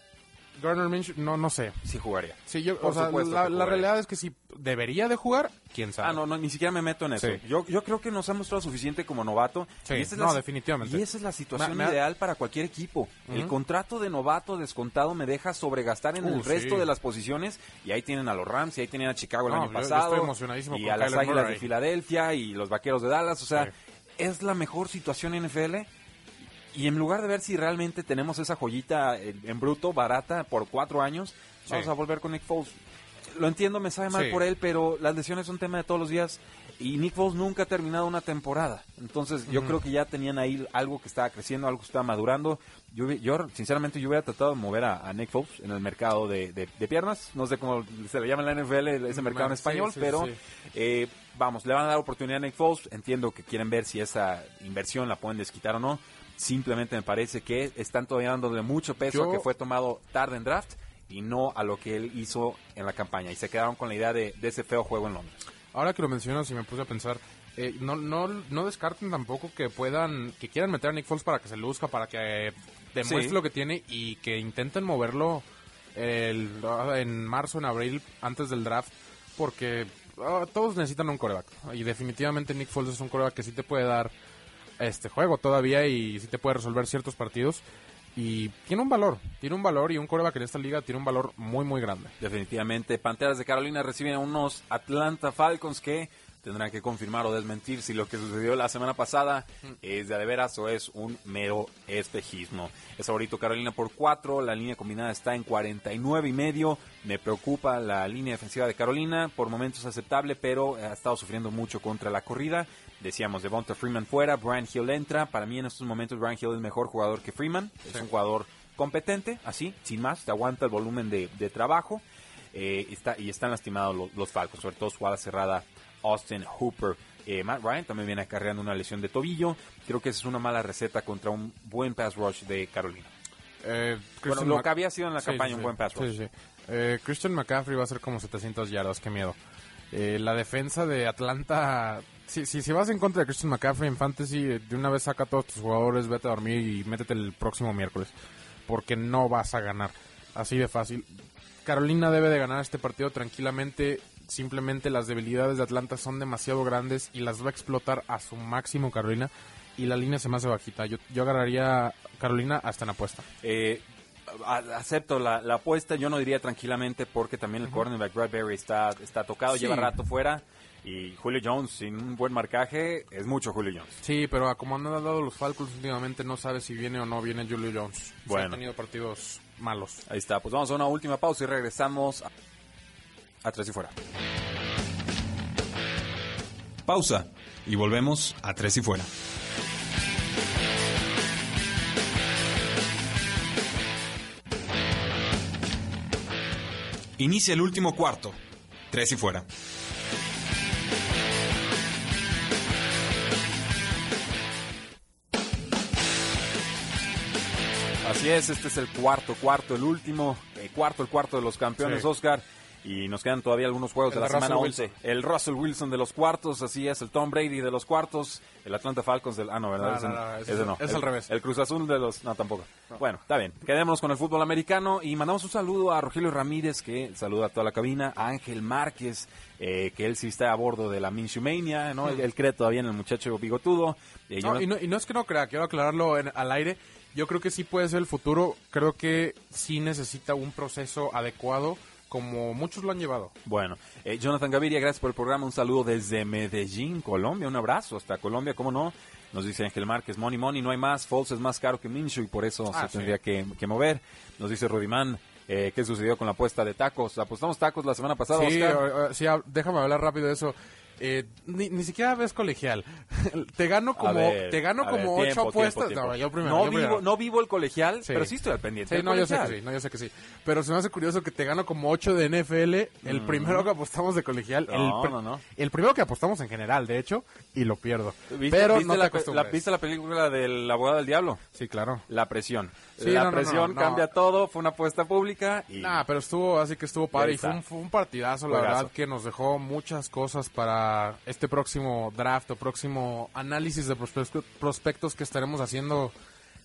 Garner Minshew? No, no sé. Sí jugaría. Sí, yo, Por o sea, supuesto la, la realidad es que si debería de jugar, quién sabe. Ah, no, no, ni siquiera me meto en eso. Sí. Yo, yo creo que nos ha mostrado suficiente como novato. Sí, y esa es no, la, definitivamente. Y esa es la situación Me- me ha- ideal para cualquier equipo. El contrato de novato descontado me deja sobregastar en Uh, el resto sí. de las posiciones. Y ahí tienen a los Rams, y ahí tienen a Chicago el No, año yo- yo pasado. estoy emocionadísimo y con a las Águilas Murray. de Filadelfia y los Vaqueros de Dallas. O sea, Sí. es la mejor situación en NFL. Y en lugar de ver si realmente tenemos esa joyita en, en bruto, barata, por cuatro años, Sí. vamos a volver con Nick Foles. Lo entiendo, me sabe mal Sí. por él, pero las lesiones son tema de todos los días y Nick Foles nunca ha terminado una temporada. Entonces, yo creo que ya tenían ahí algo que estaba creciendo, algo que estaba madurando. Yo, yo sinceramente, yo hubiera tratado de mover a, a Nick Foles en el mercado de, de- de piernas. No sé cómo se le llama en la NFL ese mercado en español, sí, pero eh, vamos, le van a dar oportunidad a Nick Foles. Entiendo que quieren ver si esa inversión la pueden desquitar o no. Simplemente me parece que están todavía dándole mucho peso Yo- a que fue tomado tarde en draft y no a lo que él hizo en la campaña. Y se quedaron con la idea de, de ese feo juego en Londres. Ahora que lo mencionas y me puse a pensar, eh, no, no, no descarten tampoco que puedan, que quieran meter a Nick Foles para que se luzca, para que eh, demuestre Sí. lo que tiene y que intenten moverlo el- en marzo, en abril, antes del draft, porque ah, todos necesitan un coreback. Y definitivamente Nick Foles es un coreback que sí te puede dar este juego todavía y sí te puede resolver ciertos partidos. Y tiene un valor, tiene un valor y un coreback en esta liga tiene un valor muy, muy grande. Definitivamente, Panteras de Carolina reciben a unos Atlanta Falcons que tendrán que confirmar o desmentir si lo que sucedió la semana pasada es de veras o es un mero espejismo. Es favorito Carolina por 4, la línea combinada está en 49 y medio. Me preocupa la línea defensiva de Carolina, por momentos aceptable, pero ha estado sufriendo mucho contra la corrida. Decíamos, Devonta Freeman fuera, Brian Hill entra. Para mí en estos momentos Brian Hill es mejor jugador que Freeman. Es un jugador competente, así, sin más, te aguanta el volumen de, de trabajo. eh, está, y están lastimados los, los Falcons, sobre todo su ala cerrada Austin Hooper. Eh, Matt Ryan también viene acarreando una lesión de tobillo. Creo que esa es una mala receta contra un buen pass rush de Carolina. Eh, Bueno, lo que había sido en la Sí, campaña sí, un buen pass rush. Sí. Eh, Christian McCaffrey va a ser como 700 yardas, qué miedo. Eh, la defensa de Atlanta... Si, si, si vas en contra de Christian McCaffrey en Fantasy, de una vez saca a todos tus jugadores, vete a dormir y métete el próximo miércoles. Porque no vas a ganar. Así de fácil. Carolina debe de ganar este partido tranquilamente. Simplemente las debilidades de Atlanta son demasiado grandes y las va a explotar a su máximo Carolina. Y la línea se me hace bajita. Yo, yo agarraría Carolina hasta en apuesta. Eh, acepto la, la apuesta, yo no diría tranquilamente porque también el cornerback Bradbury está, está tocado, Sí. lleva rato fuera y Julio Jones sin un buen marcaje es mucho Julio Jones. Sí, pero como han dado los Falcons últimamente, no sabe si viene o no viene Julio Jones. O sea, Bueno. ha tenido partidos malos. Ahí está, pues vamos a una última pausa y regresamos a, a Tres y Fuera. Pausa y volvemos a Tres y Fuera. Inicia el último cuarto. Tres y Fuera. Así es, este es el cuarto, cuarto, el último, el cuarto, el cuarto de los campeones, Sí. Oscar. Y nos quedan todavía algunos juegos El de la semana Russell 11. El Russell Wilson de los cuartos, así es, el Tom Brady de los cuartos, el Atlanta Falcons del... Ah, no, ¿verdad? No, Ese no, no, ese ese es- no. es El- al revés. El Cruz Azul de los... No, tampoco. Bueno, está bien. Quedémonos con el fútbol americano y mandamos un saludo a Rogelio Ramírez, que saluda a toda la cabina, a Ángel Márquez, eh, que él sí está a bordo de la Minshumania, ¿no? Él, él cree todavía en el muchacho bigotudo. Eh, No, Jonathan- y, no, y no es que no crea, quiero aclararlo en- al aire. Yo creo que sí puede ser el futuro. Creo que sí necesita un proceso adecuado, como muchos lo han llevado. Bueno, eh, Jonathan Gaviria, gracias por el programa. Un saludo desde Medellín, Colombia. Un abrazo hasta Colombia, ¿cómo no? Nos dice Ángel Márquez, money, money, no hay más. Foles es más caro que Minshew y por eso Ah, se sí. tendría que, que mover. Nos dice Rodimán, eh, ¿qué sucedió con la apuesta de tacos? Apostamos tacos la semana pasada, Sí, Oscar. o- o- sí, hab- déjame hablar rápido de eso. Eh, ni, ni siquiera ves colegial. [laughs] te gano como, ver, te gano como ver, ocho apuestas. tiempo, No, tiempo. yo primero. no, yo vivo, primero. no vivo el colegial, Sí. pero sí estoy al pendiente. Sí, no, yo sé que sí, no, yo sé que sí. Pero se me hace curioso que te gano como 8 de NFL, el primero que apostamos de colegial, el, Mm. No, pr- no, no. el primero que apostamos en general, de hecho, y lo pierdo. ¿Viste, Pero viste no te la, acostumbres. la- ¿Viste la película del abogado del diablo? Sí, claro. La presión. Sí, la no, presión no, no. cambia todo, fue una apuesta pública y... Nah, pero estuvo, así que estuvo padre y fue un, fue un partidazo, la verdad, que nos dejó muchas cosas para este próximo draft o próximo análisis de prospectos, prospectos que estaremos haciendo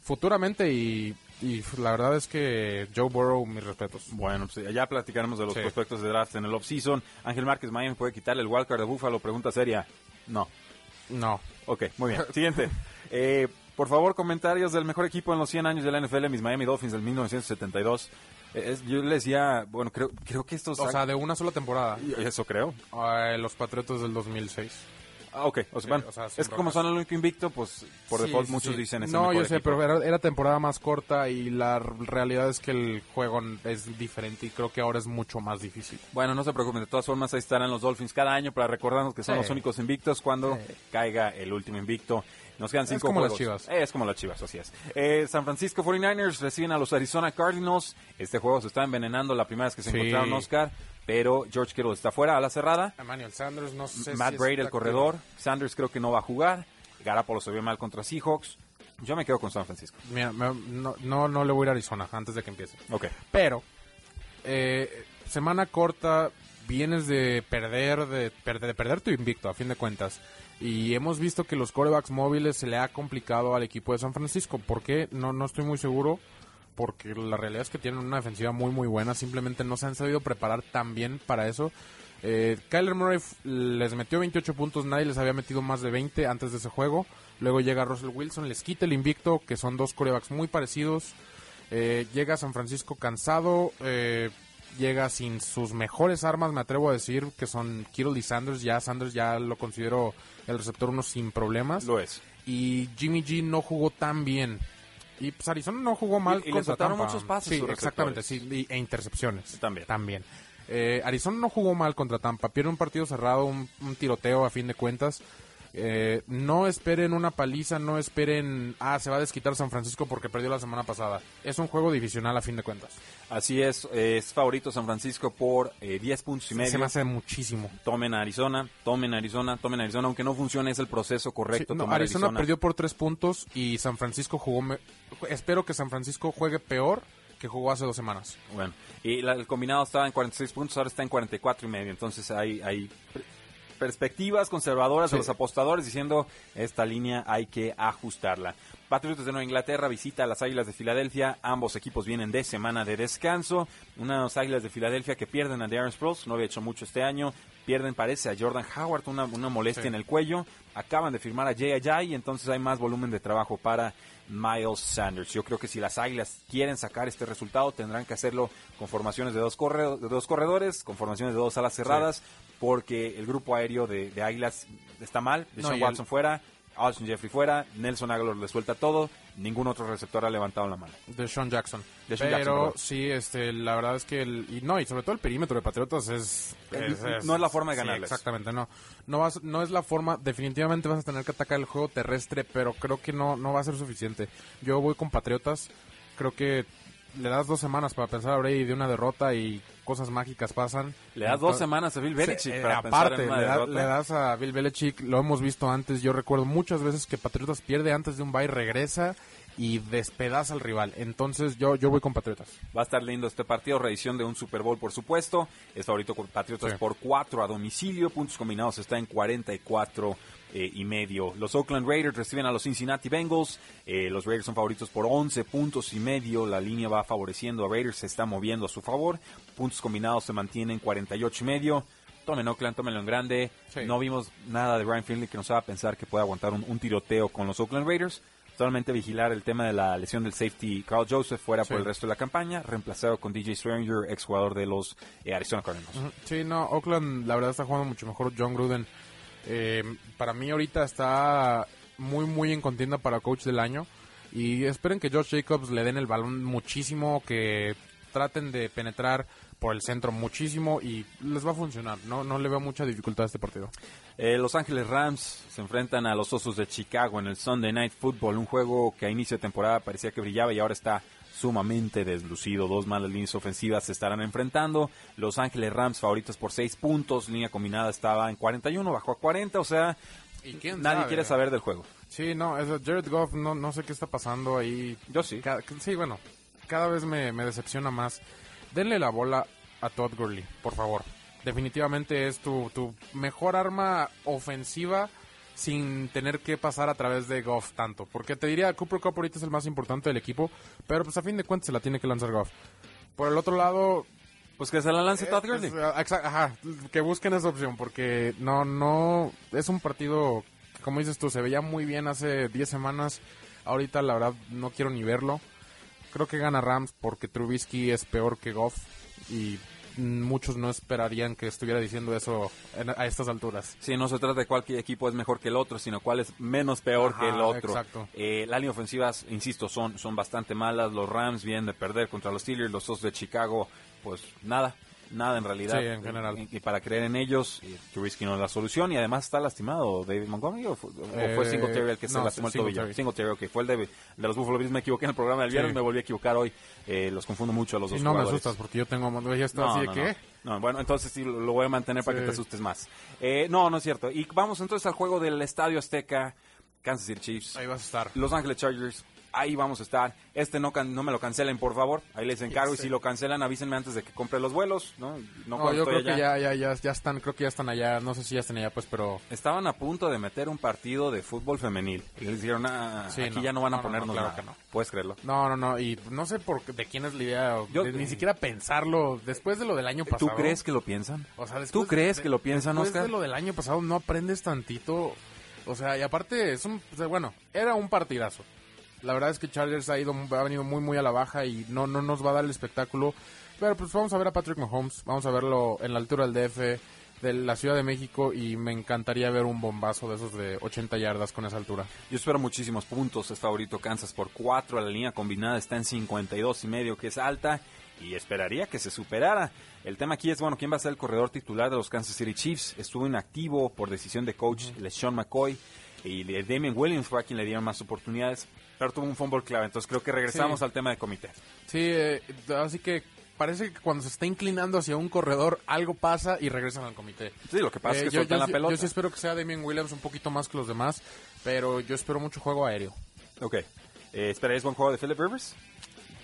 futuramente y, y la verdad es que Joe Burrow, mis respetos. Bueno, pues ya platicaremos de los Sí. prospectos de draft en el off-season. Ángel Márquez, Miami puede quitarle el wildcard de Búfalo. Pregunta seria. No. No. Ok, muy bien. Siguiente. Eh, por favor, comentarios del mejor equipo en los 100 años de la NFL, mis Miami Dolphins del 1972. Eh, es- yo le decía, bueno, creo, creo que estos... O sea, de una sola temporada. eso creo. Eh, los Patriotas del 2006. Ah, ok. O sea, Sí, bueno, o sea, sin es que como son el único invicto, pues por Sí, default sí, muchos dicen es el No, yo sé, equipo. pero era, era temporada más corta y la realidad es que el juego es diferente y creo que ahora es mucho más difícil. Bueno, no se preocupen, de todas formas ahí estarán los Dolphins cada año para recordarnos que son los únicos invictos cuando caiga el último invicto. Nos quedan Es cinco como las. Chivas. Eh, es como las Chivas, así es. Eh, San Francisco 49ers reciben a los Arizona Cardinals. Este juego se está envenenando la primera vez que se Sí. encontraron Oscar, pero George Kittle está fuera a la cerrada. Emmanuel Sanders, no sé Matt si Brady, está el corredor. Sanders creo que no va a jugar. Garapolo se vio mal contra Seahawks. Yo me quedo con San Francisco. Mira, me- no, no, no le voy a ir a Arizona antes de que empiece. Ok. Pero, eh, semana corta, vienes de perder, de, perder, de perder tu invicto, a fin de cuentas. Y hemos visto que los corebacks móviles se le ha complicado al equipo de San Francisco. ¿Por qué? No, no estoy muy seguro. Porque la realidad es que tienen una defensiva muy, muy buena. Simplemente no se han sabido preparar tan bien para eso. Eh, Kyler Murray les metió 28 puntos, nadie les había metido más de 20 antes de ese juego. Luego llega Russell Wilson, les quita el invicto, que son dos corebacks muy parecidos. Eh, llega San Francisco cansado, eh, llega sin sus mejores armas, me atrevo a decir, que son Kittle y Sanders. Ya Sanders ya lo considero el receptor uno sin problemas. Lo es. Y Jimmy G no jugó tan bien. Y pues Arizona no jugó mal Y- y le contra soltaron Tampa. muchos pases Sí, exactamente, sí, y- e intercepciones. También. También. Eh, Arizona no jugó mal contra Tampa, pierde un partido cerrado, un, un tiroteo a fin de cuentas, Eh, no esperen una paliza, no esperen, ah, se va a desquitar San Francisco porque perdió la semana pasada. Es un juego divisional a fin de cuentas. Así es, es favorito San Francisco por eh, 10 puntos y medio. Se me hace muchísimo. Tomen Arizona, tomen Arizona, tomen Arizona, aunque no funcione es el proceso correcto. Sí, no, tomar Arizona, Arizona. perdió por tres puntos y San Francisco jugó. me- Espero que San Francisco juegue peor que jugó hace dos semanas. Bueno, y la- el combinado estaba en 46 puntos, ahora está en 44 y medio. Entonces hay, hay perspectivas conservadoras de Sí. los apostadores diciendo esta línea hay que ajustarla. Patriotas de Nueva Inglaterra visita a las Águilas de Filadelfia. Ambos equipos vienen de semana de descanso. Unas Águilas de Filadelfia que pierden a Darren Sproles, no había hecho mucho este año. Pierden, parece, a Jordan Howard, una, una molestia Sí. en el cuello. Acaban de firmar a Jay Ajayi, entonces hay más volumen de trabajo para Miles Sanders. Yo creo que si las Águilas quieren sacar este resultado, tendrán que hacerlo con formaciones de dos, corre- de dos corredores, con formaciones de dos alas cerradas, porque el grupo aéreo de, de Águilas está mal. Y el- Watson fuera, Austin Jeffrey fuera, Nelson Aguilar le suelta todo, ningún otro receptor ha levantado la mano. De Sean Jackson. Deshaun Pero Jackson, perdón. sí, este, la verdad es que el, y no, y sobre todo el perímetro de Patriotas es, Es- no es la forma de sí, ganarles. exactamente, no. No vas, no es la forma, definitivamente vas a tener que atacar el juego terrestre, pero creo que no, no va a ser suficiente. Yo voy con Patriotas, creo que le das dos semanas para pensar a Brady de una derrota y cosas mágicas pasan. Le das dos semanas a Bill Belichick eh, para aparte, le, da- derrota. le das a Bill Belichick, lo hemos visto antes, yo recuerdo muchas veces que Patriotas pierde antes de un bye, regresa y despedaza al rival. Entonces yo, yo voy con Patriotas. Va a estar lindo este partido, reedición de un Super Bowl, por supuesto. Es favorito con Patriotas Sí. por 4 a domicilio. Puntos combinados está en 44 eh, y medio. Los Oakland Raiders reciben a los Cincinnati Bengals. Eh, los Raiders son favoritos por 11 puntos y medio. La línea va favoreciendo a Raiders, se está moviendo a su favor. Puntos combinados se mantienen 48 y medio. Tomen Oakland, tómenlo en grande. Sí. No vimos nada de Ryan Finley que nos haga pensar que pueda aguantar un, un tiroteo con los Oakland Raiders. Solamente vigilar el tema de la lesión del safety Carl Joseph fuera por el resto de la campaña, reemplazado con DJ Stranger, exjugador de los eh, Arizona Cardinals. Sí, no, Oakland la verdad está jugando mucho mejor John Gruden. Eh, para mí ahorita está muy, muy en contienda para coach del año. Y esperen que Josh Jacobs le den el balón muchísimo, que traten de penetrar por el centro muchísimo y les va a funcionar. No, no le veo mucha dificultad a este partido. Eh, los Ángeles Rams se enfrentan a los Osos de Chicago en el Sunday Night Football, un juego que a inicio de temporada parecía que brillaba y ahora está sumamente deslucido. Dos malas líneas ofensivas se estarán enfrentando. Los Ángeles Rams favoritos por 6 puntos, línea combinada estaba en 41, bajó a 40, o sea, ¿Y quién nadie sabe? quiere saber del juego. Sí, no, eso, Jared Goff, no, no sé qué está pasando ahí. Yo sí. Sí, bueno, cada vez me, me decepciona más. Denle la bola a Todd Gurley, por favor. Definitivamente es tu, tu mejor arma ofensiva sin tener que pasar a través de Goff tanto. Porque te diría, Cooper Cup ahorita es el más importante del equipo, pero pues a fin de cuentas se la tiene que lanzar Goff. Por el otro lado, Pues que se la lance Todd eh, Gurley. es, ah, exa- ajá, que busquen esa opción porque no, no, es un partido que como dices tú, se veía muy bien hace 10 semanas, ahorita la verdad no quiero ni verlo. Creo que gana Rams porque Trubisky es peor que Goff y muchos no esperarían que estuviera diciendo eso en- a estas alturas. Sí, no se trata de cuál equipo es mejor que el otro, sino cuál es menos peor Ajá, que el otro. exacto. Eh, la línea ofensiva, insisto, son, son bastante malas. Los Rams vienen de perder contra los Steelers, los Osos de Chicago, pues nada, nada en realidad. Sí, en general. Y, para creer en ellos, eh, Trubisky no es la solución y además está lastimado David Montgomery o fue, o fue Eh, Singletary el que se lastimó el tobillo. Singletary. Ok, fue el de, de los Buffalo Bills, me equivoqué en el programa del viernes, Sí. me volví a equivocar hoy. Eh, los confundo mucho a los Y dos no me asustas porque yo tengo ya está No, así de no, que no. No, bueno, entonces sí lo voy a mantener para que te asustes más. Eh, no, no es cierto. Y vamos entonces al juego del Estadio Azteca, Kansas City Chiefs, ahí vas a estar. Los Ángeles Chargers. Ahí vamos a estar. Este no, can- no me lo cancelen, por favor. Ahí les encargo. Y si lo cancelan, avísenme antes de que compre los vuelos. No, no, yo creo que ya, ya, ya, ya están, creo que ya están allá, no sé si ya están allá pues, pero Estaban a punto de meter un partido de fútbol femenil. Y les dijeron, ah, Sí, aquí no. ya no van a No, no, no, ponernos claro nada. que no. Puedes creerlo. No, no, no, y no sé por qué- de quién es la idea, Yo- de ni siquiera pensarlo, después de lo del año ¿Tú pasado. crees que lo piensan? O sea, ¿Tú después crees de- que lo piensan, después Oscar? de lo del año pasado no aprendes tantito, o sea, y aparte es un, o sea, bueno, era un partidazo. La verdad es que Chargers ha ido, ha venido muy, muy a la baja y no, no nos va a dar el espectáculo. Pero pues vamos a ver a Patrick Mahomes, vamos a verlo en la altura del DF, de la Ciudad de México y me encantaría ver un bombazo de esos de 80 yardas con esa altura. Yo espero muchísimos puntos. Es favorito Kansas por 4. La línea combinada está en 52 y medio, que es alta. y esperaría que se superara. El tema aquí es, bueno, ¿quién va a ser el corredor titular de los Kansas City Chiefs? Estuvo inactivo por decisión de coach LeSean McCoy y Damien Williams fue a quien le dieron más oportunidades, pero tuvo un fumble clave, entonces creo que regresamos Sí. al tema de comité. Sí, eh, así que parece que cuando se está inclinando hacia un corredor, algo pasa y regresan al comité. Sí, lo que pasa Eh, es que yo, sueltan yo la pelota. yo sí espero que sea Damien Williams un poquito más que los demás, pero yo espero mucho juego aéreo. Ok. Eh, ¿Esperarías buen juego de Philip Rivers?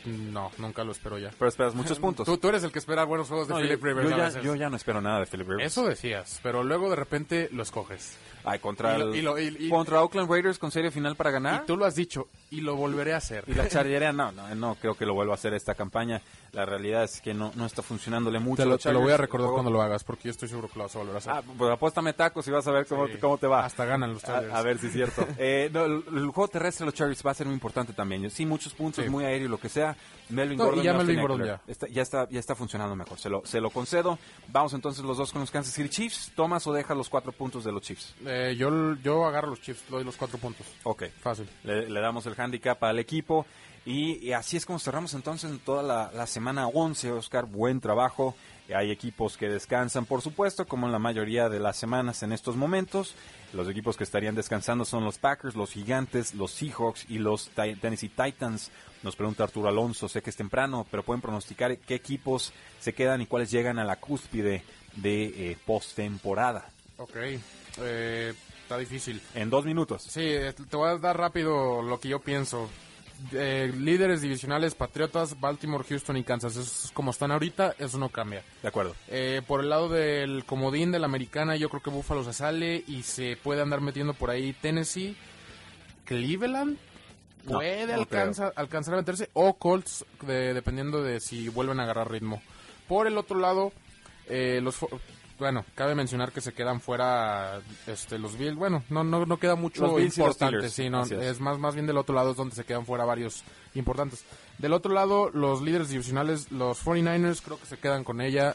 No, nunca lo espero ya. Pero esperas muchos [laughs] puntos. Tú, tú eres el que espera buenos juegos de No, Philip yo, Rivers yo a ya, veces. yo ya no espero nada de Philip Rivers. Eso decías, pero luego de repente lo escoges. Ay, contra, Y lo- el- y lo- y- y- contra Oakland Raiders con serie final para ganar. Y tú lo has dicho, y lo volveré a hacer. Y la [laughs] charrería, no, no, no creo que lo vuelva a hacer esta campaña. La realidad es que no, no está funcionándole mucho. Te lo, los te lo voy a recordar cuando lo hagas, porque yo estoy seguro que lo vas a volver a hacer. Ah, pues apuéstame tacos y vas a ver cómo, Sí. cómo te va. Hasta ganan los Chargers. A, a ver si es cierto. [laughs] Eh, no, el, el juego terrestre de los Chargers va a ser muy importante también. Sí, muchos puntos, Sí. muy aéreo y lo que sea. Melvin No, Gordon y ya Austin Melvin Gordon Eckler. ya. Está, ya, está, ya está funcionando mejor. Se lo, se lo concedo. Vamos entonces los dos con los Kansas City Chiefs. ¿Tomas o dejas los cuatro puntos de los Chiefs? Eh, yo, yo agarro los chips, doy los cuatro puntos. Ok. Fácil. Le, le damos el handicap al equipo. Y, y así es como cerramos entonces en toda la, la semana 11, Oscar. Buen trabajo. Hay equipos que descansan, por supuesto, como en la mayoría de las semanas en estos momentos. Los equipos que estarían descansando son los Packers, los Gigantes, los Seahawks y los Tennessee Titans. Nos pregunta Arturo Alonso, sé que es temprano, pero pueden pronosticar qué equipos se quedan y cuáles llegan a la cúspide de eh, postemporada. Ok. Eh, está difícil. En dos minutos. Sí, eh, te voy a dar rápido lo que yo pienso. Eh, líderes divisionales, Patriotas, Baltimore, Houston y Kansas. Eso es como están ahorita, eso no cambia. De acuerdo. Eh, por el lado del comodín de la americana, yo creo que Buffalo se sale y se puede andar metiendo por ahí Tennessee, Cleveland. No, Puede no alcanza- alcanzar a meterse o Colts, de- dependiendo de si vuelven a agarrar ritmo. Por el otro lado, eh, los bueno, cabe mencionar que se quedan fuera este, los Bills. Bueno, no, no, no queda mucho importante. Sí, no, es. más, más bien del otro lado es donde se quedan fuera varios importantes. Del otro lado, los líderes divisionales, los 49ers, creo que se quedan con ella.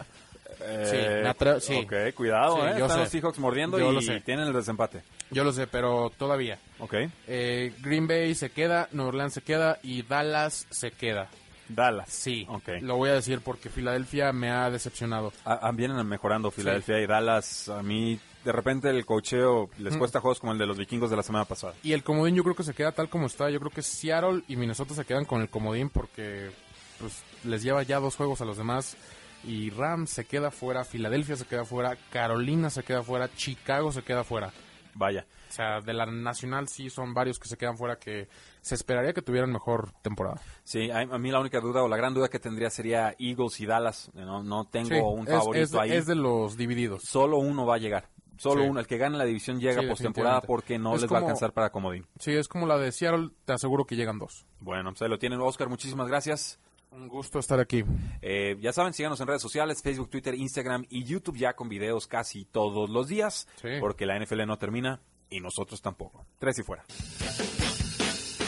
Sí, me atre- sí. Ok, cuidado, Sí, ¿eh? yo Están sé. los Seahawks mordiendo Yo y lo sé. tienen el desempate. Yo lo sé, pero todavía. Ok. Eh, Green Bay se queda, Nueva Orleans se queda y Dallas se queda. Dallas. Sí, Ok. lo voy a decir porque Filadelfia me ha decepcionado. Ah, ah, vienen mejorando Filadelfia y Dallas. A mí, de repente, el cocheo les cuesta juegos como el de los vikingos de la semana pasada. Y el comodín yo creo que se queda tal como está. Yo creo que Seattle y Minnesota se quedan con el comodín porque pues les lleva ya dos juegos a los demás. Y Rams se queda fuera, Filadelfia se queda fuera, Carolina se queda fuera, Chicago se queda fuera. Vaya. O sea, de la nacional sí son varios que se quedan fuera que se esperaría que tuvieran mejor temporada. Sí, a, mí la única duda o la gran duda que tendría sería Eagles y Dallas. No, no tengo Sí, un favorito es, ahí. es de los divididos. Solo uno va a llegar. Solo Sí. uno. El que gane la división llega Sí, postemporada porque no Es les va a alcanzar para comodín. Sí, es como la de Seattle, te aseguro que llegan dos. Bueno, pues ahí lo tienen. Oscar, muchísimas gracias. Un gusto estar aquí. Eh, ya saben, síganos en redes sociales, Facebook, Twitter, Instagram y YouTube ya con videos casi todos los días, Sí. porque la NFL no termina y nosotros tampoco. Tres y fuera.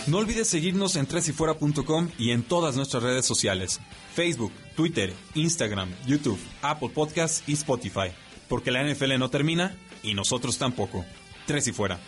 No olvides seguirnos en tresyfuera.com y en todas nuestras redes sociales, Facebook, Twitter, Instagram, YouTube, Apple Podcasts y Spotify, porque la NFL no termina y nosotros tampoco. Tres y fuera.